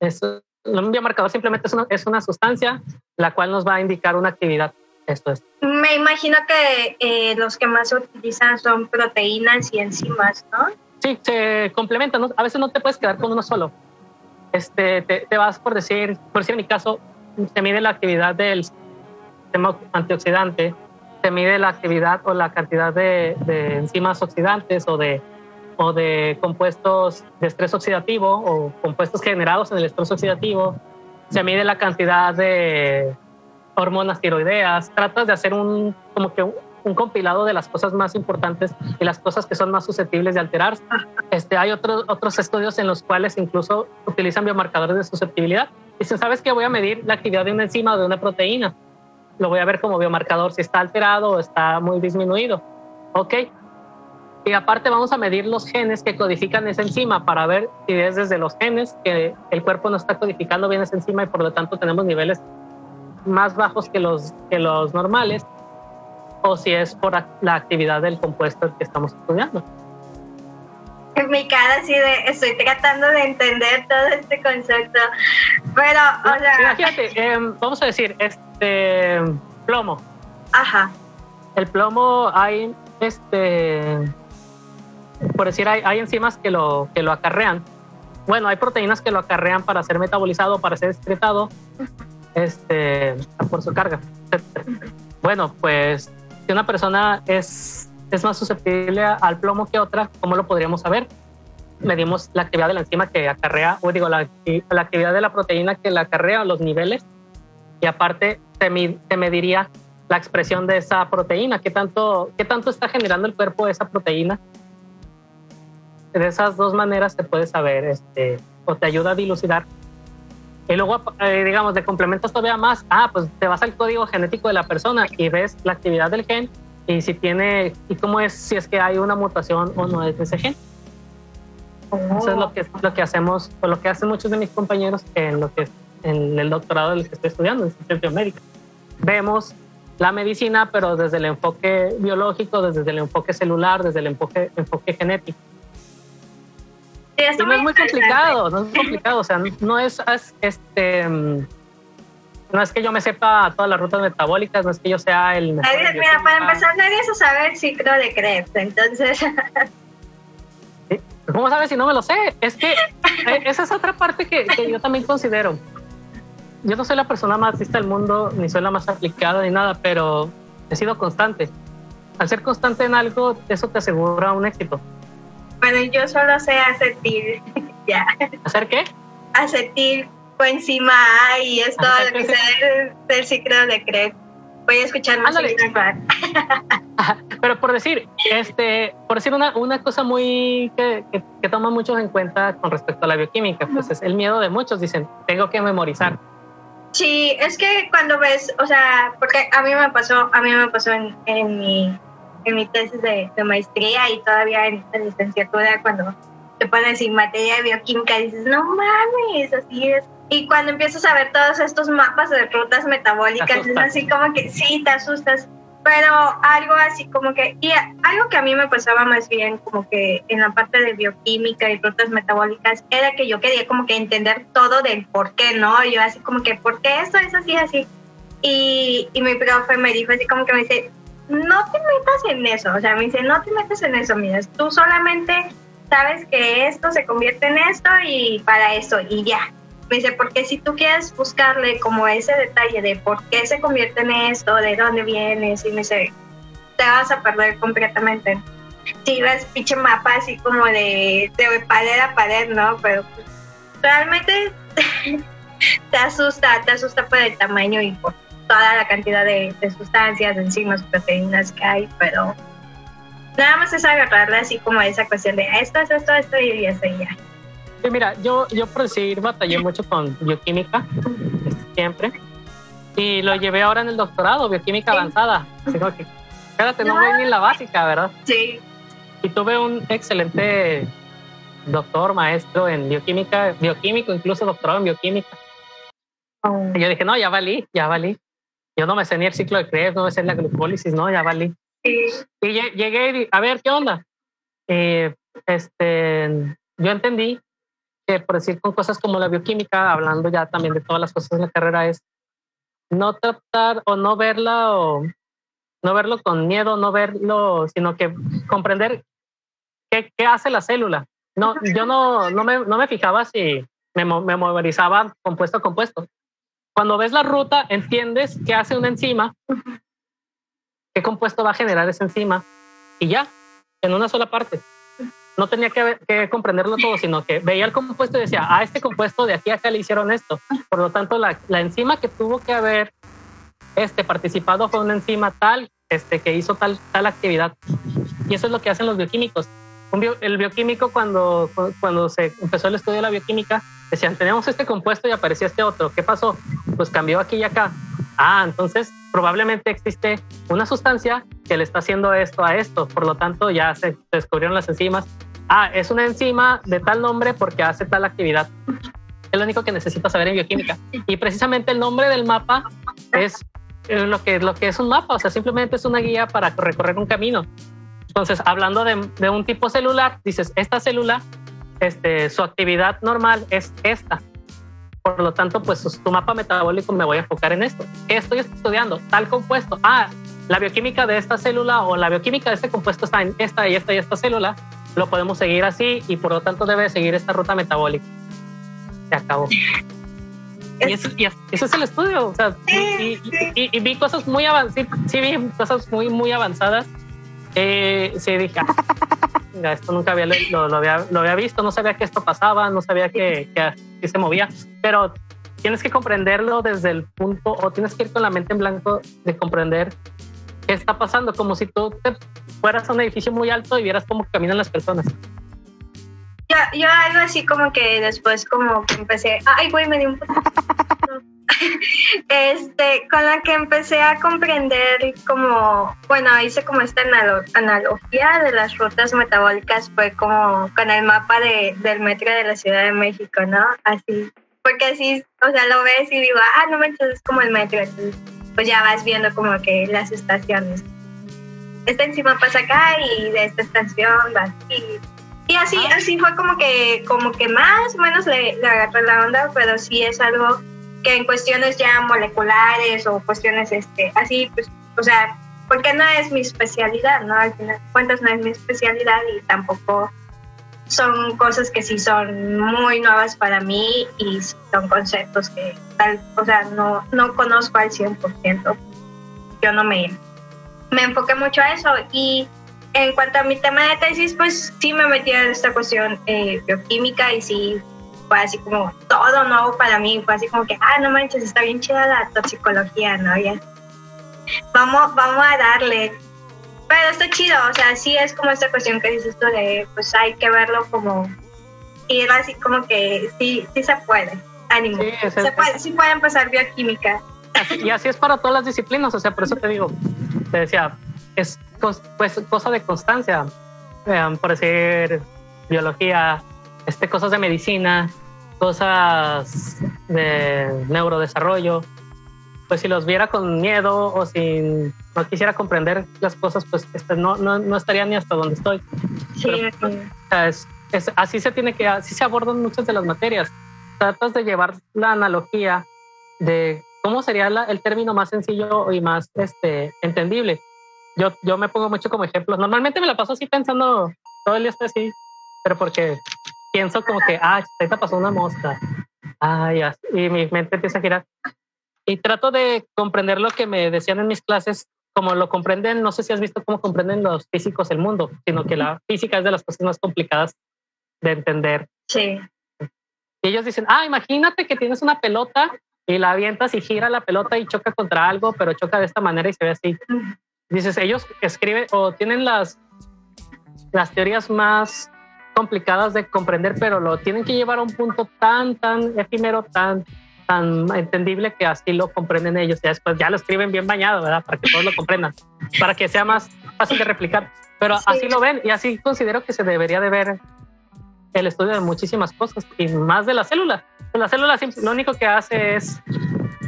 Es, un biomarcador simplemente es una, es una sustancia la cual nos va a indicar una actividad esto es. Me imagino que eh, los que más se utilizan son proteínas y enzimas, ¿no? Sí, se complementan. A veces no te puedes quedar con uno solo. Este, te, vas por decir, por decir en mi caso, se mide la actividad del sistema antioxidante, se mide la actividad o la cantidad de, de enzimas oxidantes o de, o de compuestos de estrés oxidativo o compuestos generados en el estrés oxidativo, se mide la cantidad de hormonas tiroideas, tratas de hacer un, como que un, compilado de las cosas más importantes y las cosas que son más susceptibles de alterarse. Este, hay otros, otros estudios en los cuales incluso utilizan biomarcadores de susceptibilidad. Dicen, ¿sabes qué? Voy a medir la actividad de una enzima o de una proteína. Lo voy a ver como biomarcador si está alterado o está muy disminuido. ¿Ok? Y aparte vamos a medir los genes que codifican esa enzima para ver si es desde los genes que el cuerpo no está codificando bien esa enzima y por lo tanto tenemos niveles más bajos que los, que los normales o si es por la actividad del compuesto que estamos estudiando. En mi cara así de estoy tratando de entender todo este concepto, pero o sea... Imagínate, em, vamos a decir, este plomo. Ajá. El plomo hay, este, por decir, hay, hay enzimas que lo, que lo acarrean. Bueno, hay proteínas que lo acarrean para ser metabolizado, para ser excretado este, por su carga. Bueno, pues si una persona es, es más susceptible al plomo que otra, ¿cómo lo podríamos saber? Medimos la actividad de la enzima que acarrea, o digo, la, la actividad de la proteína que la acarrea, los niveles, y aparte se mediría la expresión de esa proteína, qué tanto, qué tanto está generando el cuerpo esa proteína. De esas dos maneras se puede saber, este, o te ayuda a dilucidar y luego, eh, digamos, de complementos todavía más, ah, pues te vas al código genético de la persona y ves la actividad del gen y si tiene, y cómo es, si es que hay una mutación o no de ese gen. Eso es lo que, lo que hacemos, o lo que hacen muchos de mis compañeros en, lo que, en el doctorado del que estoy estudiando, en Ciencias Biomédicas. Vemos la medicina, pero desde el enfoque biológico, desde el enfoque celular, desde el enfoque, enfoque genético no es muy complicado, no es complicado, o sea, no es, este, no es que yo me sepa todas las rutas metabólicas, no es que yo sea el mejor. mira, para empezar, nadie se sabe el ciclo de Krebs, entonces. ¿Cómo sabes si no me lo sé? Es que eh, esa es otra parte que, yo también considero. yo no soy la persona más lista del mundo, ni soy la más aplicada ni nada, pero he sido constante. Al ser constante en algo, eso te asegura un éxito. Bueno, yo solo sé acetil, ya. ¿Hacer qué? Acetil encima y es todo lo que sé del, ciclo de CREP. Voy a escuchar música. Pero por decir, este, por decir una, una cosa muy que, que, toma muchos en cuenta con respecto a la bioquímica, pues es el miedo de muchos. Dicen, tengo que memorizar. Sí, es que cuando ves, o sea, porque a mí me pasó, a mí me pasó en, en mi, en mi tesis de, de maestría y todavía en la licenciatura cuando te pones en materia de bioquímica dices, no mames, así es y cuando empiezas a ver todos estos mapas de rutas metabólicas, es así como que sí, te asustas. Pero algo así como que, y algo que a mí me pasaba más bien como que en la parte de bioquímica y rutas metabólicas, era que yo quería como que entender todo del por qué, ¿no? Yo así como que, ¿por qué esto es así, así? Y, y mi profe me dijo así como que me dice, no te metas en eso, o sea, me dice, no te metas en eso, mira, tú solamente sabes que esto se convierte en esto y para eso, y ya, me dice, porque si tú quieres buscarle como ese detalle de por qué se convierte en esto, de dónde vienes, y me dice, te vas a perder completamente. Si ves pinche mapa así como de, de pared a pared, ¿no? Pero realmente te asusta, te asusta por el tamaño y por toda la cantidad de, de sustancias, enzimas, proteínas que hay, pero nada más es agarrarle así como esa cuestión de esto es esto, esto y eso y ya mira, yo, yo por decir batallé mucho con bioquímica, siempre, y lo llevé ahora en el doctorado, bioquímica avanzada. Así que, espérate, no voy ni en la básica, ¿verdad? Sí. Y tuve un excelente doctor, maestro en bioquímica, bioquímico, incluso doctorado en bioquímica. Oh. Y yo dije, no, ya valí, ya valí. Yo no me sé ni el ciclo de Krebs, no me sé la glucólisis, no, ya valí. Sí. Y llegué y a ver, ¿qué onda? Eh, este, yo entendí que por decir con cosas como la bioquímica, hablando ya también de todas las cosas de la carrera, es no tratar o no verla o no verlo con miedo, no verlo, sino que comprender qué, qué hace la célula. No, yo no, no, me, no me fijaba si me, me memorizaba compuesto a compuesto. Cuando ves la ruta, entiendes qué hace una enzima, qué compuesto va a generar esa enzima y ya, en una sola parte no tenía que, comprenderlo todo, sino que veía el compuesto y decía, a ah, este compuesto de aquí a acá le hicieron esto. Por lo tanto, la, enzima que tuvo que haber este, participado fue una enzima tal este, que hizo tal, tal actividad. Y eso es lo que hacen los bioquímicos. el bioquímico, cuando, cuando se empezó el estudio de la bioquímica, decían, tenemos este compuesto y aparecía este otro. ¿Qué pasó? Pues cambió aquí y acá. Ah, entonces probablemente existe una sustancia que le está haciendo esto a esto. Por lo tanto, ya se descubrieron las enzimas ah, es una enzima de tal nombre porque hace tal actividad. Es lo único que necesitas saber en bioquímica. Y precisamente el nombre del mapa es eh, lo que, lo que es un mapa, o sea, simplemente es una guía para recorrer un camino. Entonces, hablando de, un tipo celular, dices, esta célula, este, su actividad normal es esta. Por lo tanto, pues tu mapa metabólico me voy a enfocar en esto. ¿Qué estoy estudiando? Tal compuesto. Ah, la bioquímica de esta célula o la bioquímica de este compuesto está en esta y esta y esta célula lo podemos seguir así y por lo tanto debe seguir esta ruta metabólica. Se acabó. Y, eso, es el estudio. O sea, y, vi cosas muy avanzadas. Sí, vi cosas muy, muy avanzadas. Eh, sí, dije, ah, esto nunca había lo, lo, había, visto, no sabía que esto pasaba, no sabía que, que, se movía, pero tienes que comprenderlo desde el punto, o tienes que ir con la mente en blanco de comprender qué está pasando, como si tú te fueras a un edificio muy alto y vieras cómo caminan las personas. Yo, yo algo así como que después como que empecé, ay güey, me dio un este, con la que empecé a comprender como, bueno, hice como esta analogía de las rutas metabólicas fue como con el mapa de, del metro de la Ciudad de México, ¿no? Así, porque así, o sea, lo ves y digo, ah, no me es como el metro, entonces pues ya vas viendo como que las estaciones. Esta encima pasa acá y de esta estación va y, y así, ah. así fue como que, como que más o menos le, le agarré la onda, pero sí es algo que en cuestiones ya moleculares o cuestiones este, así, pues, o sea, porque no es mi especialidad, ¿no? Al final de cuentas no es mi especialidad y tampoco son cosas que sí son muy nuevas para mí y son conceptos que tal, o sea, no, no conozco al 100%. Yo no me, me enfoqué mucho a eso y en cuanto a mi tema de tesis, pues sí me metí en esta cuestión eh, bioquímica y sí fue así como todo nuevo para mí, fue así como que, ah, no manches, está bien chida la toxicología, ¿no? Ya. Vamos, vamos a darle. Pero está chido, o sea, sí es como esta cuestión que dices tú de, pues hay que verlo como, ir así como que sí, sí se puede, ánimo. Sí, se puede, sí pueden pasar bioquímica. y así es para todas las disciplinas, o sea, por eso te digo, te decía, es pues cosa de constancia, por decir biología, este, cosas de medicina, cosas de neurodesarrollo, pues si los viera con miedo o si no quisiera comprender las cosas, pues este, no, no, no, estaría ni hasta donde estoy. Sí, es, es, así se tiene que, así se abordan muchas de las materias. Tratas de llevar la analogía de cómo sería el término más sencillo y más este, entendible. Yo, yo me pongo mucho como ejemplo. Normalmente me la paso así pensando todo el día así, pero porque pienso como que, ah, te pasó una mosca. Ay, y mi mente empieza a girar. Y trato de comprender lo que me decían en mis clases, como lo comprenden, no sé si has visto cómo comprenden los físicos el mundo, sino que la física es de las cosas más complicadas de entender. Sí. Y ellos dicen, ah, imagínate que tienes una pelota y la avientas y gira la pelota y choca contra algo, pero choca de esta manera y se ve así. Dices, ellos escriben o tienen las, las teorías más complicadas de comprender, pero lo tienen que llevar a un punto tan, tan efímero, tan, tan entendible que así lo comprenden ellos. Y después ya lo escriben bien bañado, ¿verdad? Para que todos lo comprendan, para que sea más fácil de replicar. Pero así lo ven y así considero que se debería de ver el estudio de muchísimas cosas y más de la célula. La célula lo único que hace es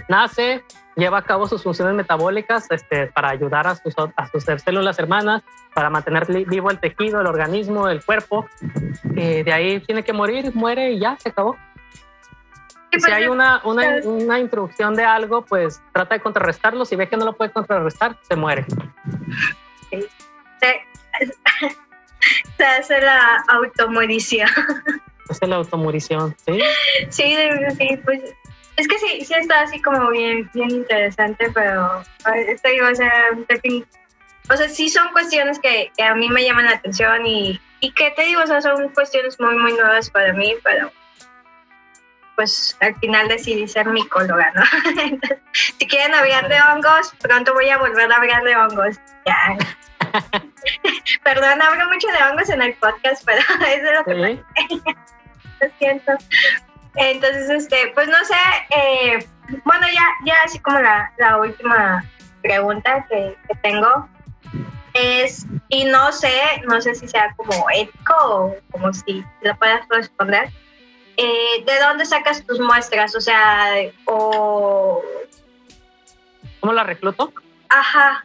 nace, lleva a cabo sus funciones metabólicas este, para ayudar a sus, a sus células hermanas, para mantener vivo el tejido, el organismo, el cuerpo. Eh, de ahí tiene que morir, muere y ya, se acabó. si pues hay una, una, una, introducción de algo, pues trata de contrarrestarlo. Si ve que no lo puede contrarrestar, se muere. Se, hace la automorición. Se hace la automorición, sí. Sí, sí, pues es que sí, sí está así como bien, bien interesante, pero estoy, o sea, o sea, sí son cuestiones que, a mí me llaman la atención y, y que te digo, o sea, son cuestiones muy, muy nuevas para mí, pero pues al final decidí ser micóloga, ¿no? si quieren hablar de hongos, pronto voy a volver a hablar de hongos. Ya. Perdón, hablo mucho de hongos en el podcast, pero es lo que lo siento. Entonces, este, pues no sé, eh, bueno, ya, ya así como la, última pregunta que, tengo es, y no sé, no sé si sea como ético o como si lo puedas responder, eh, ¿de dónde sacas tus muestras? O sea, o... ¿Cómo la recluto? Ajá.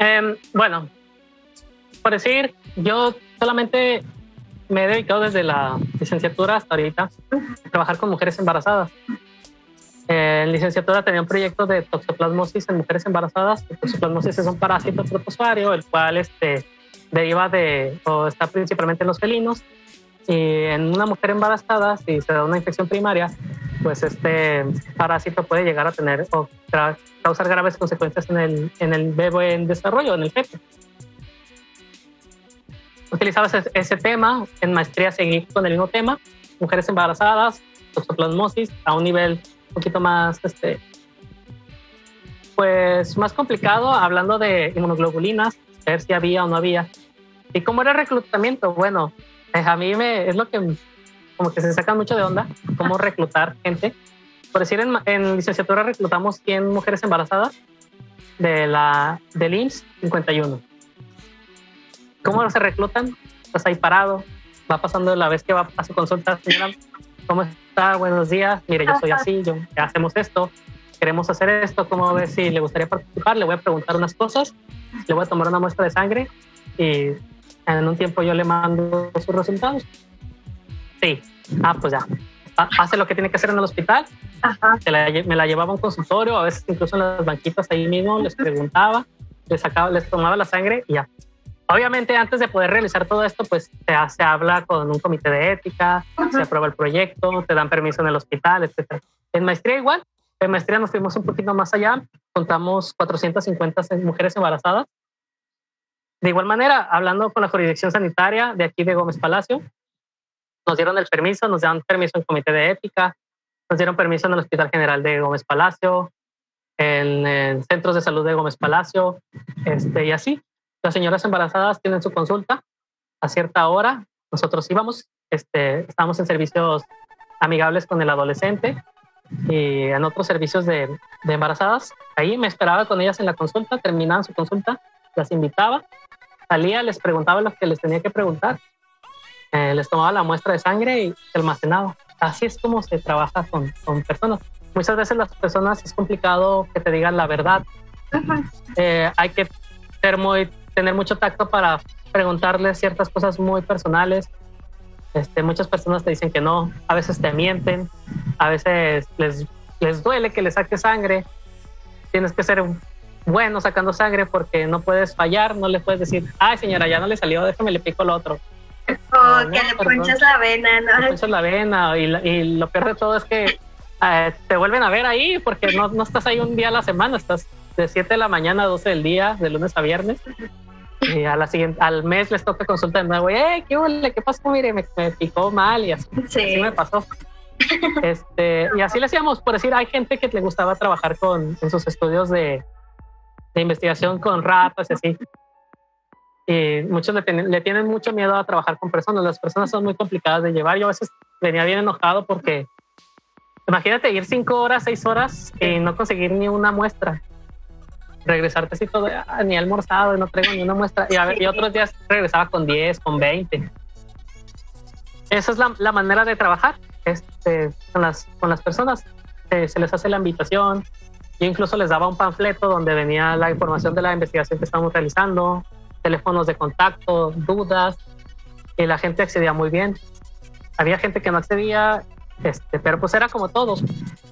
Em, bueno, por decir, yo solamente me he dedicado desde la licenciatura hasta ahorita a trabajar con mujeres embarazadas. en licenciatura tenía un proyecto de toxoplasmosis en mujeres embarazadas. La toxoplasmosis es un parásito protozoario, el cual este, deriva de, o está principalmente en los felinos. Y en una mujer embarazada, si se da una infección primaria, pues este parásito puede llegar a tener o causar graves consecuencias en el, en el bebé en desarrollo, en el feto utilizaba ese, tema, en maestría seguí con el mismo tema, mujeres embarazadas, toxoplasmosis, a un nivel un poquito más, este, pues más complicado, hablando de inmunoglobulinas, ver si había o no había. ¿Y cómo era el reclutamiento? Bueno, eh, a mí me, es lo que como que se saca mucho de onda, cómo reclutar gente. Por decir, en, en licenciatura reclutamos 100 mujeres embarazadas de la, del IMSS 51 ¿Cómo se reclutan? Pues ahí parado, va pasando la vez que va a su consulta, señora, ¿cómo está? Buenos días, mire, yo soy así, yo, hacemos esto, queremos hacer esto, ¿cómo ve si le gustaría participar? Le voy a preguntar unas cosas, le voy a tomar una muestra de sangre y en un tiempo yo le mando sus resultados. Sí, ah, pues ya, hace lo que tiene que hacer en el hospital. me la llevaba a un consultorio, a veces incluso en las banquitas ahí mismo les preguntaba, les sacaba, les tomaba la sangre y ya Obviamente, antes de poder realizar todo esto, pues se, se habla con un comité de ética, se aprueba el proyecto, te dan permiso en el hospital, etc. En maestría igual, en maestría nos fuimos un poquito más allá, contamos 450 mujeres embarazadas. De igual manera, hablando con la jurisdicción sanitaria de aquí de Gómez Palacio, nos dieron el permiso, nos dan permiso en comité de ética, nos dieron permiso en el Hospital General de Gómez Palacio, en, en centros de salud de Gómez Palacio, este, y así. Las señoras embarazadas tienen su consulta a cierta hora. Nosotros íbamos, este, estamos en servicios amigables con el adolescente y en otros servicios de, de, embarazadas. Ahí me esperaba con ellas en la consulta, terminaban su consulta, las invitaba, salía, les preguntaba lo que les tenía que preguntar, eh, les tomaba la muestra de sangre y se almacenaba. Así es como se trabaja con, con personas. Muchas veces las personas es complicado que te digan la verdad. Eh, hay que ser muy tener mucho tacto para preguntarles ciertas cosas muy personales. Este, muchas personas te dicen que no, a veces te mienten, a veces les, les duele que le saque sangre. Tienes que ser bueno sacando sangre porque no puedes fallar, no le puedes decir, ay señora, ya no le salió, déjame le pico lo otro. O que le ponchas la vena, ¿no? Le ponchas la vena y, y, lo peor de todo es que eh, te vuelven a ver ahí porque no, no estás ahí un día a la semana, estás de 7 de la mañana a 12 del día, de lunes a viernes. Y a la siguiente, al mes les toca consulta de nuevo. ¡Eh, qué huele! ¿Qué pasó? Mire, me, me, picó mal y así, Sí. así me pasó. Este, y así le hacíamos, por decir, hay gente que le gustaba trabajar con, en sus estudios de, de investigación con ratas y así. Y muchos le, tienen- le tienen mucho miedo a trabajar con personas. Las personas son muy complicadas de llevar. Yo a veces venía bien enojado porque imagínate ir cinco horas, seis horas y no conseguir ni una muestra. Regresarte así todo, "Ah, ni almorzado, no traigo ni una muestra. Y, a ver, y otros días regresaba con 10, con 20. Esa es la, la manera de trabajar este, con, las, con las personas. Eh, se les hace la invitación. Yo incluso les daba un panfleto donde venía la información de la investigación que estamos realizando, teléfonos de contacto, dudas, y la gente accedía muy bien. Había gente que no accedía, este, pero pues era como todos.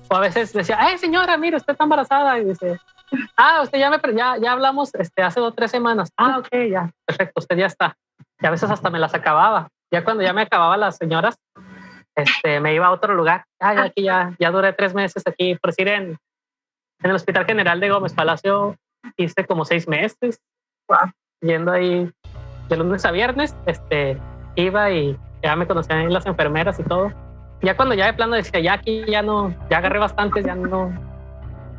O a veces decía, ¡ay señora, mire, usted está embarazada! Y dice, ah, usted ya me ya, ya hablamos este, hace dos tres semanas. Ah, ok, ya, perfecto, usted ya está. Y a veces hasta me las acababa. Ya cuando ya me acababa las señoras, este, me iba a otro lugar. Ah, ya aquí ya, ya duré tres meses aquí, por decir, en, en el Hospital General de Gómez Palacio hice como seis meses. Wow. Yendo ahí de lunes a viernes, este, iba y ya me conocían las enfermeras y todo. Ya cuando ya de plano decía, ya aquí ya no, ya agarré bastantes, ya no,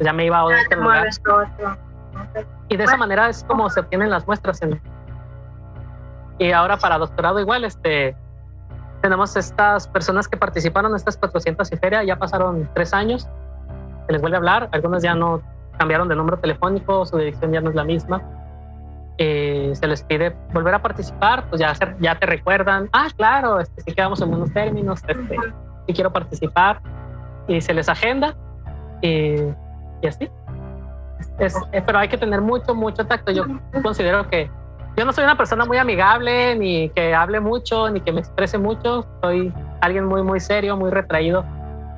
pues ya me iba a otro lugar. Y de esa manera es como se obtienen las muestras. En... Y ahora para doctorado igual, este, tenemos estas personas que participaron en estas 400 y feria, ya pasaron tres años, se les vuelve a hablar, algunos ya no cambiaron de número telefónico, su dirección ya no es la misma. Eh, se les pide volver a participar, pues ya, se- ya te recuerdan, ah, claro, este, sí quedamos en buenos términos, este, sí quiero participar, y se les agenda, y, y así. Es, pero hay que tener mucho, mucho tacto. Yo considero que yo no soy una persona muy amigable, ni que hable mucho, ni que me exprese mucho. Soy alguien muy, muy serio, muy retraído.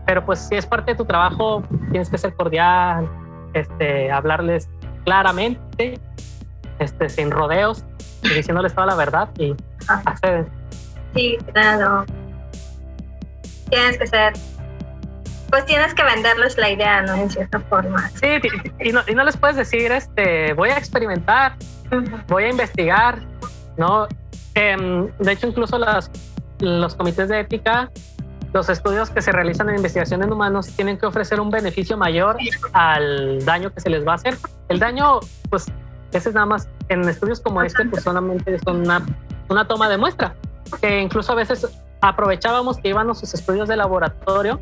Pero pues si es parte de tu trabajo, tienes que ser cordial, este, hablarles claramente, este, sin rodeos, y diciéndoles toda la verdad y acceden. Sí, claro. Tienes que ser. Pues tienes que venderles la idea, ¿no? En cierta forma. Sí, y no, y no les puedes decir, este, voy a experimentar, voy a investigar, ¿no? Em, de hecho, incluso las, los comités de ética, los estudios que se realizan en investigación en humanos tienen que ofrecer un beneficio mayor al daño que se les va a hacer. El daño, pues, ese es nada más, en estudios como este, pues solamente son una, una toma de muestra, que incluso a veces aprovechábamos que iban a sus estudios de laboratorio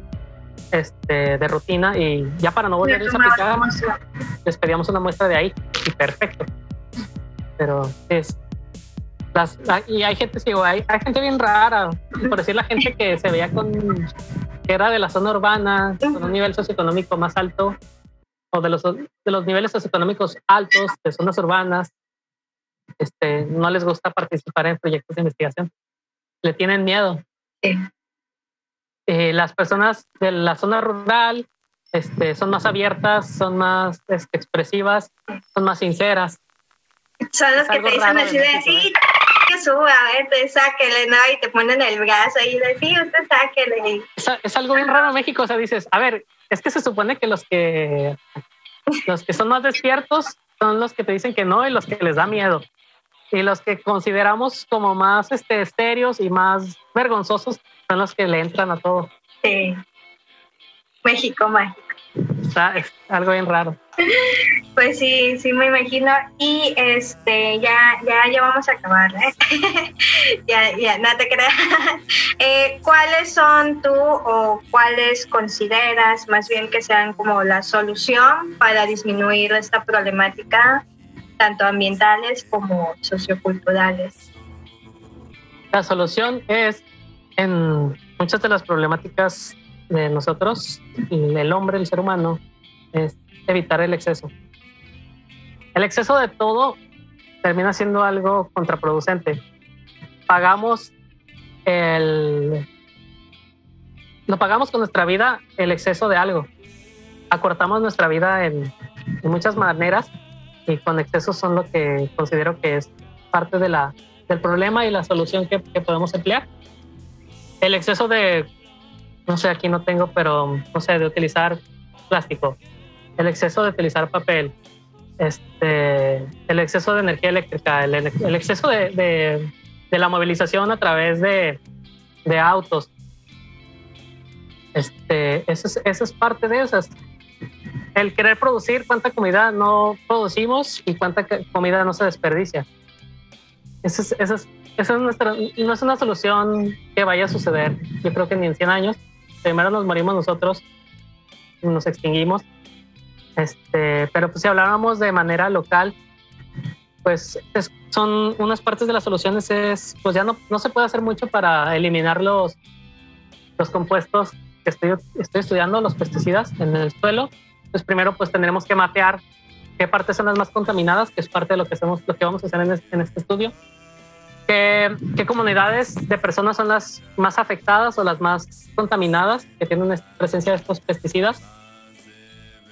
este, de rutina y ya para no volverles a aplicar, les pedíamos una muestra de ahí y perfecto. Pero es. Las, y hay gente, sí, hay, hay gente bien rara, por decir la gente que se veía con. que era de la zona urbana, con un nivel socioeconómico más alto, o de los, de los niveles socioeconómicos altos de zonas urbanas, este, no les gusta participar en proyectos de investigación. Le tienen miedo. Sí. Eh, las personas de la zona rural este, son más abiertas, son más este, expresivas, son más sinceras. Son los que te dicen así de, sí, que suba, a ver, te sáquele, ¿no? Y te ponen el brazo y de, sí, usted sáquele. Es, es algo bien raro en México, o sea, dices, a ver, es que se supone que los que los que son más despiertos son los que te dicen que no y los que les da miedo. Y los que consideramos como más este, estéreos y más vergonzosos son los que le entran a todo. Sí. México mágico. Está, es algo bien raro. Pues sí, sí me imagino. Y este, ya, ya, ya vamos a acabar, ¿eh? ya, ya, no te creas. Eh, ¿Cuáles son tú o cuáles consideras más bien que sean como la solución para disminuir esta problemática, tanto ambientales como socioculturales? La solución es en muchas de las problemáticas de nosotros, el hombre, el ser humano, es evitar el exceso. El exceso de todo termina siendo algo contraproducente. Pagamos el... Lo pagamos con nuestra vida el exceso de algo. Acortamos nuestra vida en, muchas maneras y con excesos son lo que considero que es parte de la, del problema y la solución que, que podemos emplear. El exceso de no sé, aquí no tengo, pero no sé, de utilizar plástico, el exceso de utilizar papel, este, el exceso de energía eléctrica, el, exceso de, de, la movilización a través de, de autos. Este, eso, es, eso es parte de esas. El querer producir cuánta comida no producimos y cuánta comida no se desperdicia. Eso es, eso es, eso es nuestra, no es una solución que vaya a suceder, yo creo que ni en 100 años, primero nos morimos nosotros, nos extinguimos. Este, pero pues si hablábamos de manera local, pues son unas partes de las soluciones es, pues ya no, no se puede hacer mucho para eliminar los, los compuestos que estoy, estoy estudiando, los pesticidas en el suelo. Pues primero pues tendremos que mapear qué partes son las más contaminadas, que es parte de lo que, hacemos, lo que vamos a hacer en este estudio ¿Qué, comunidades de personas son las más afectadas o las más contaminadas que tienen presencia de estos pesticidas?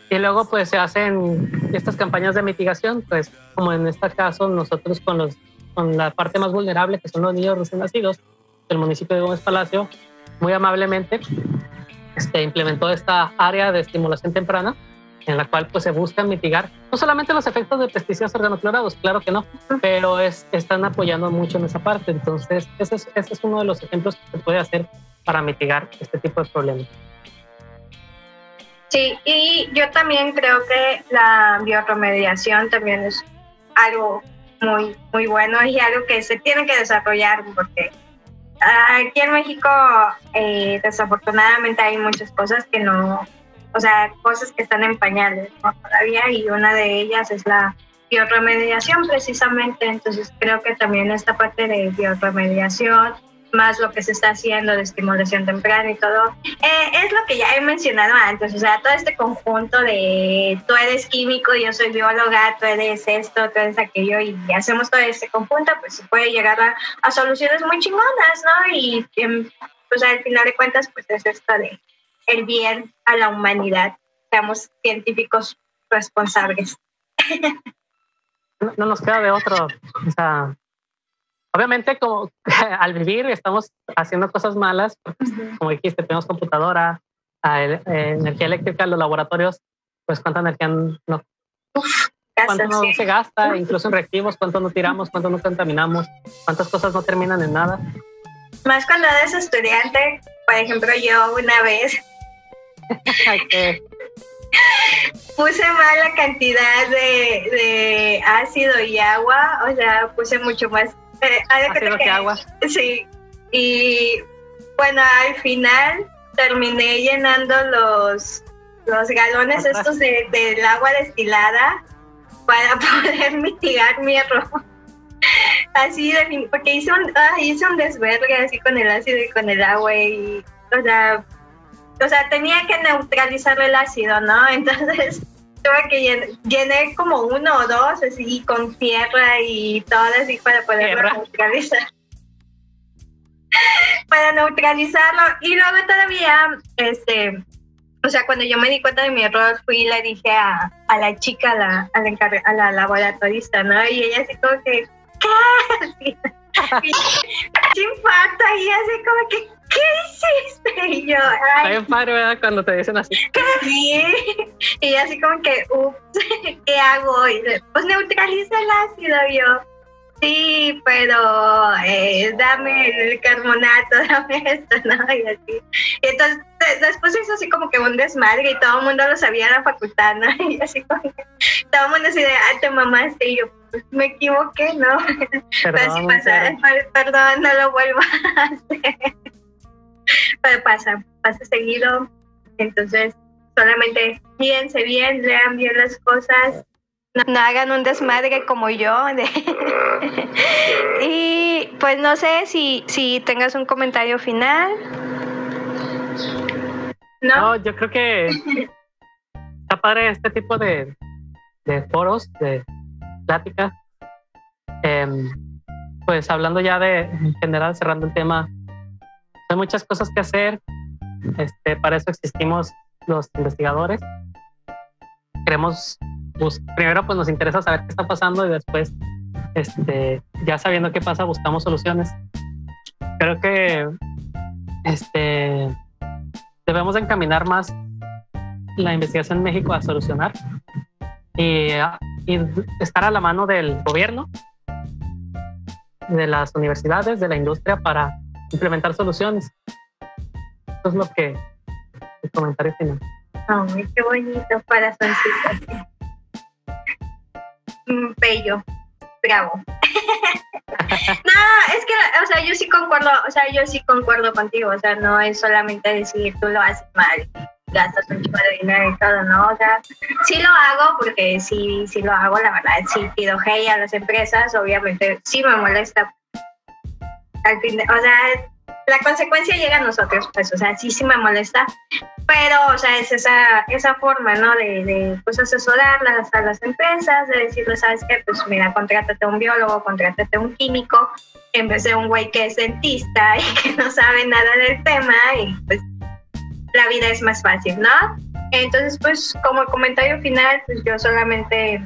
Y luego pues se hacen estas campañas de mitigación, pues como en este caso nosotros con, los, con la parte más vulnerable que son los niños recién nacidos del municipio de Gómez Palacio, muy amablemente este, implementó esta área de estimulación temprana en la cual pues se busca mitigar no solamente los efectos de pesticidas organoclorados, claro que no, pero es, están apoyando mucho en esa parte. Entonces, ese es, uno de los ejemplos que se puede hacer para mitigar este tipo de problemas. Sí, y yo también creo que la bioremediación también es algo muy, muy bueno y algo que se tiene que desarrollar porque aquí en México eh, desafortunadamente hay muchas cosas que no, o sea, cosas que están en pañales todavía y una de ellas es la bioremediación precisamente, entonces creo que también esta parte de bioremediación, más lo que se está haciendo de estimulación temprana y todo, eh, es lo que ya he mencionado antes, o sea, todo este conjunto de tú eres químico, yo soy bióloga, tú eres esto, tú eres aquello, y hacemos todo este conjunto, pues se puede llegar a, a soluciones muy chingonas, ¿no? Y em, pues al final de cuentas, pues es esto de el bien a la humanidad. Seamos científicos responsables. No, nos queda de otro. O sea, obviamente como al vivir estamos haciendo cosas malas, como dijiste, tenemos computadora, eh, energía eléctrica, los laboratorios, pues cuánta energía no, cuánto no se gasta, incluso en reactivos, cuánto no tiramos, cuánto no contaminamos, cuántas cosas no terminan en nada. Más cuando eres estudiante, por ejemplo, yo una vez puse mal la cantidad de, ácido y agua, o sea, puse mucho más eh, ácido que, agua. Sí, y bueno, al final terminé llenando los, los galones estos de, del agua destilada para poder mitigar mi error. Así de porque hice un, ah, hice un desvergue así con el ácido y con el agua y, o sea, o sea, tenía que neutralizar el ácido, ¿no? Entonces tuve que llené, como uno o dos así con tierra y todo así para poderlo neutralizar. para neutralizarlo y luego todavía este o sea, cuando yo me di cuenta de mi error, fui y le dije a, a la chica, a la, a la, a la laboratorista, ¿no? Y ella así como que, ¿qué? sin falta y así como que, ¿qué hiciste? Y yo, ay. Hay padre, ¿verdad? Cuando te dicen así. Sí. Y así como que, ups, ¿qué hago? Y, pues neutraliza el ácido. yo, sí, pero eh, dame el carbonato, dame esto, ¿no? Y así. Y entonces después hizo así como que un desmadre y todo el mundo lo sabía en la facultad, ¿no? Y así como que todo el mundo así de, ah, te mamaste. Y yo, pues me equivoqué, ¿no? Perdón, pasa, perdón, no lo vuelvo a hacer. Pero pasa, pasa seguido. Entonces, solamente piense bien, lean bien las cosas no, hagan un desmadre como yo. y pues no sé si, si tengas un comentario final. No, yo creo que está padre este tipo de, de foros, de pláticas. Em, pues hablando ya de en general, cerrando el tema, hay muchas cosas que hacer. Este, para eso existimos los investigadores. Queremos pues, primero pues nos interesa saber qué está pasando y después, este, ya sabiendo qué pasa, buscamos soluciones. Creo que este, debemos encaminar más la investigación en México a solucionar y, y estar a la mano del gobierno, de las universidades, de la industria para implementar soluciones. Eso es lo que el final. Ay, qué bonito para Francisco bello, bravo. no, es que, o sea, yo sí concuerdo, o sea, yo sí concuerdo contigo, o sea, no es solamente decir tú lo haces mal, gastas un chico de dinero y todo, ¿no? O sea, sí lo hago porque sí, sí lo hago, la verdad, sí pido hey a las empresas, obviamente sí me molesta. Al fin o sea, la consecuencia llega a nosotros, pues, o sea, sí, sí me molesta, pero, o sea, es esa, esa forma, ¿no? De, de pues, asesorarlas a las empresas, de decirles, ¿sabes qué? Pues, mira, contrátate un biólogo, contrátate un químico, en vez de un güey que es dentista y que no sabe nada del tema, y pues, la vida es más fácil, ¿no? Entonces, pues, como comentario final, pues, yo solamente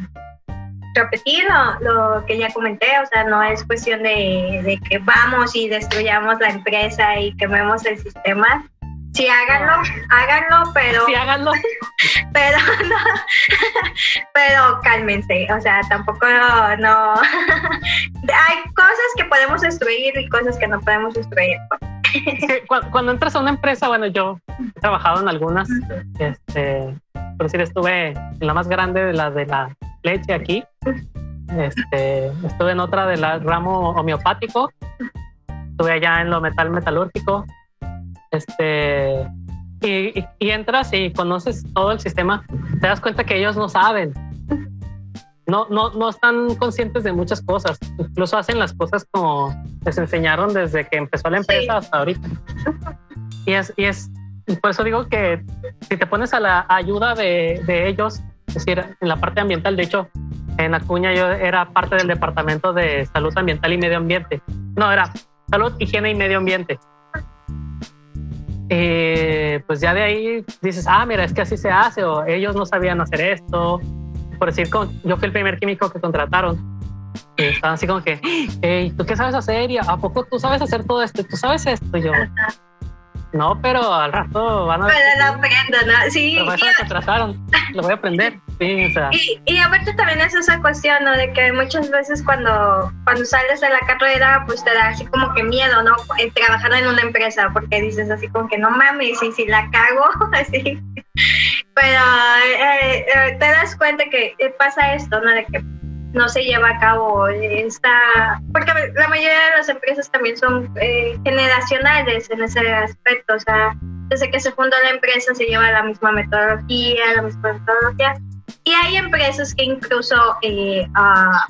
repetir lo, que ya comenté, o sea, no es cuestión de, que vamos y destruyamos la empresa y quememos el sistema. Sí, háganlo, háganlo, pero... Sí, háganlo. Pero no, pero cálmense, o sea, tampoco no... Hay cosas que podemos destruir y cosas que no podemos destruir. cuando, entras a una empresa, bueno, yo he trabajado en algunas, este, por decir, estuve en la más grande de la de la leche aquí. Este, estuve en otra del ramo homeopático. Estuve allá en lo metal metalúrgico. Este, y, entras y conoces todo el sistema, te das cuenta que ellos no saben. No, no, no están conscientes de muchas cosas. Incluso hacen las cosas como les enseñaron desde que empezó la empresa hasta ahorita. Y es, y es, por eso digo que si te pones a la ayuda de, de ellos, es decir, en la parte ambiental, de hecho, en Acuña yo era parte del Departamento de Salud Ambiental y Medio Ambiente. No, era Salud, Higiene y Medio Ambiente. Eh, pues ya de ahí dices, ah, mira, es que así se hace, o ellos no sabían hacer esto. Por decir, yo fui el primer químico que contrataron. Y estaban así como que, hey, ¿tú qué sabes hacer? Y ¿a poco tú sabes hacer todo esto? ¿Tú sabes esto? Y yo, no, pero al rato van a... Pero lo aprendo, ¿no? Sí. Lo, lo voy a aprender. Sí, o sea. Y, y aparte también es esa cuestión, ¿no? De que muchas veces cuando, cuando sales de la carrera, pues te da así como que miedo, ¿no? Eh, trabajar en una empresa, porque dices así como que no mames, y si la cago, así. Pero eh, eh, te das cuenta que pasa esto, ¿no? De que no se lleva a cabo esta, porque la mayoría de las empresas también son eh, generacionales en ese aspecto, o sea, desde que se fundó la empresa se lleva la misma metodología, la misma metodología, y hay empresas que incluso eh,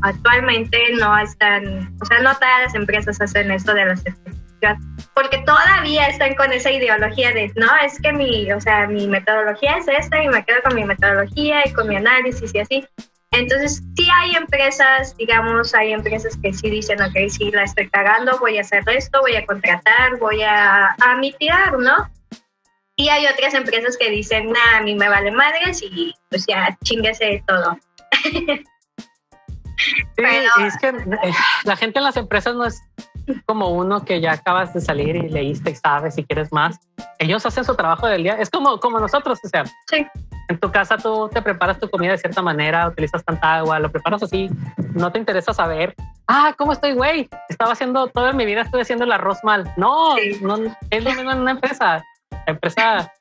actualmente no están, o sea, no todas las empresas hacen esto de la certificación, porque todavía están con esa ideología de, no, es que mi, o sea, mi metodología es esta y me quedo con mi metodología y con mi análisis y así, entonces, sí hay empresas, digamos, hay empresas que sí dicen, ok, sí la estoy cagando, voy a hacer esto, voy a contratar, voy a, a mitigar, ¿no? Y hay otras empresas que dicen, nah, a mí me vale madres y pues ya chinguese todo. Sí, es que eh, la gente en las empresas no es como uno que ya acabas de salir y leíste y sabes si quieres más. Ellos hacen su trabajo del día. Es como, como nosotros, o sea, Sí, en tu casa tú te preparas tu comida de cierta manera, utilizas tanta agua, lo preparas así, no te interesa saber, ah, ¿cómo estoy, güey? Estaba haciendo, toda mi vida estoy haciendo el arroz mal. No, Sí. no es lo mismo en una empresa. La empresa,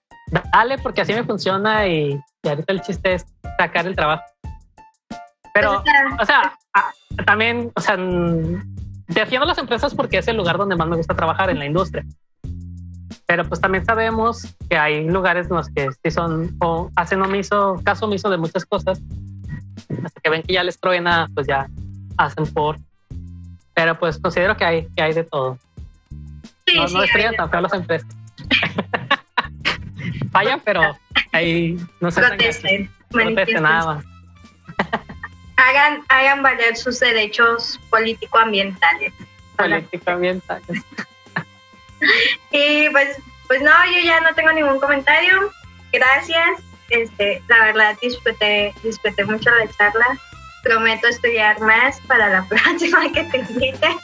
dale porque así me funciona y, y ahorita el chiste es sacar el trabajo. Pero, o sea, ah, también, o sea, defiendo las empresas porque es el lugar donde más me gusta trabajar en la industria. Pero pues también sabemos que hay lugares en los que sí son o hacen omiso, caso omiso de muchas cosas. Hasta que ven que ya les truena, pues ya hacen por. Pero pues considero que hay, que hay de todo. sí, no sí, no tan feo las empresas. Fallan, pero ahí no se protesten, protesten nada más. hagan, hagan valer sus derechos político-ambientales. Políticamente. Y pues, pues no, yo ya no tengo ningún comentario. Gracias. Este, la verdad disfruté, disfruté mucho la charla. Prometo estudiar más para la próxima que te invite.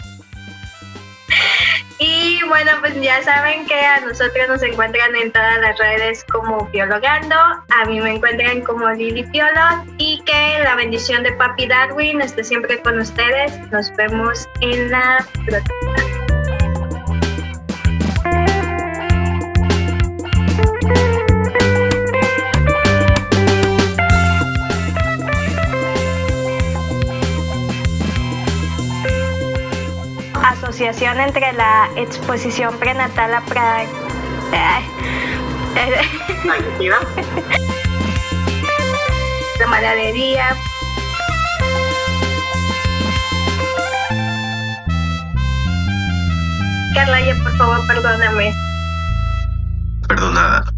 Y bueno, pues ya saben que a nosotros nos encuentran en todas las redes como Biologando, a mí me encuentran como Lili Piolo y que la bendición de Papi Darwin esté siempre con ustedes. Nos vemos en la próxima. Asociación entre la exposición prenatal a la maladería. Carla, ya por favor, perdóname. Perdonada.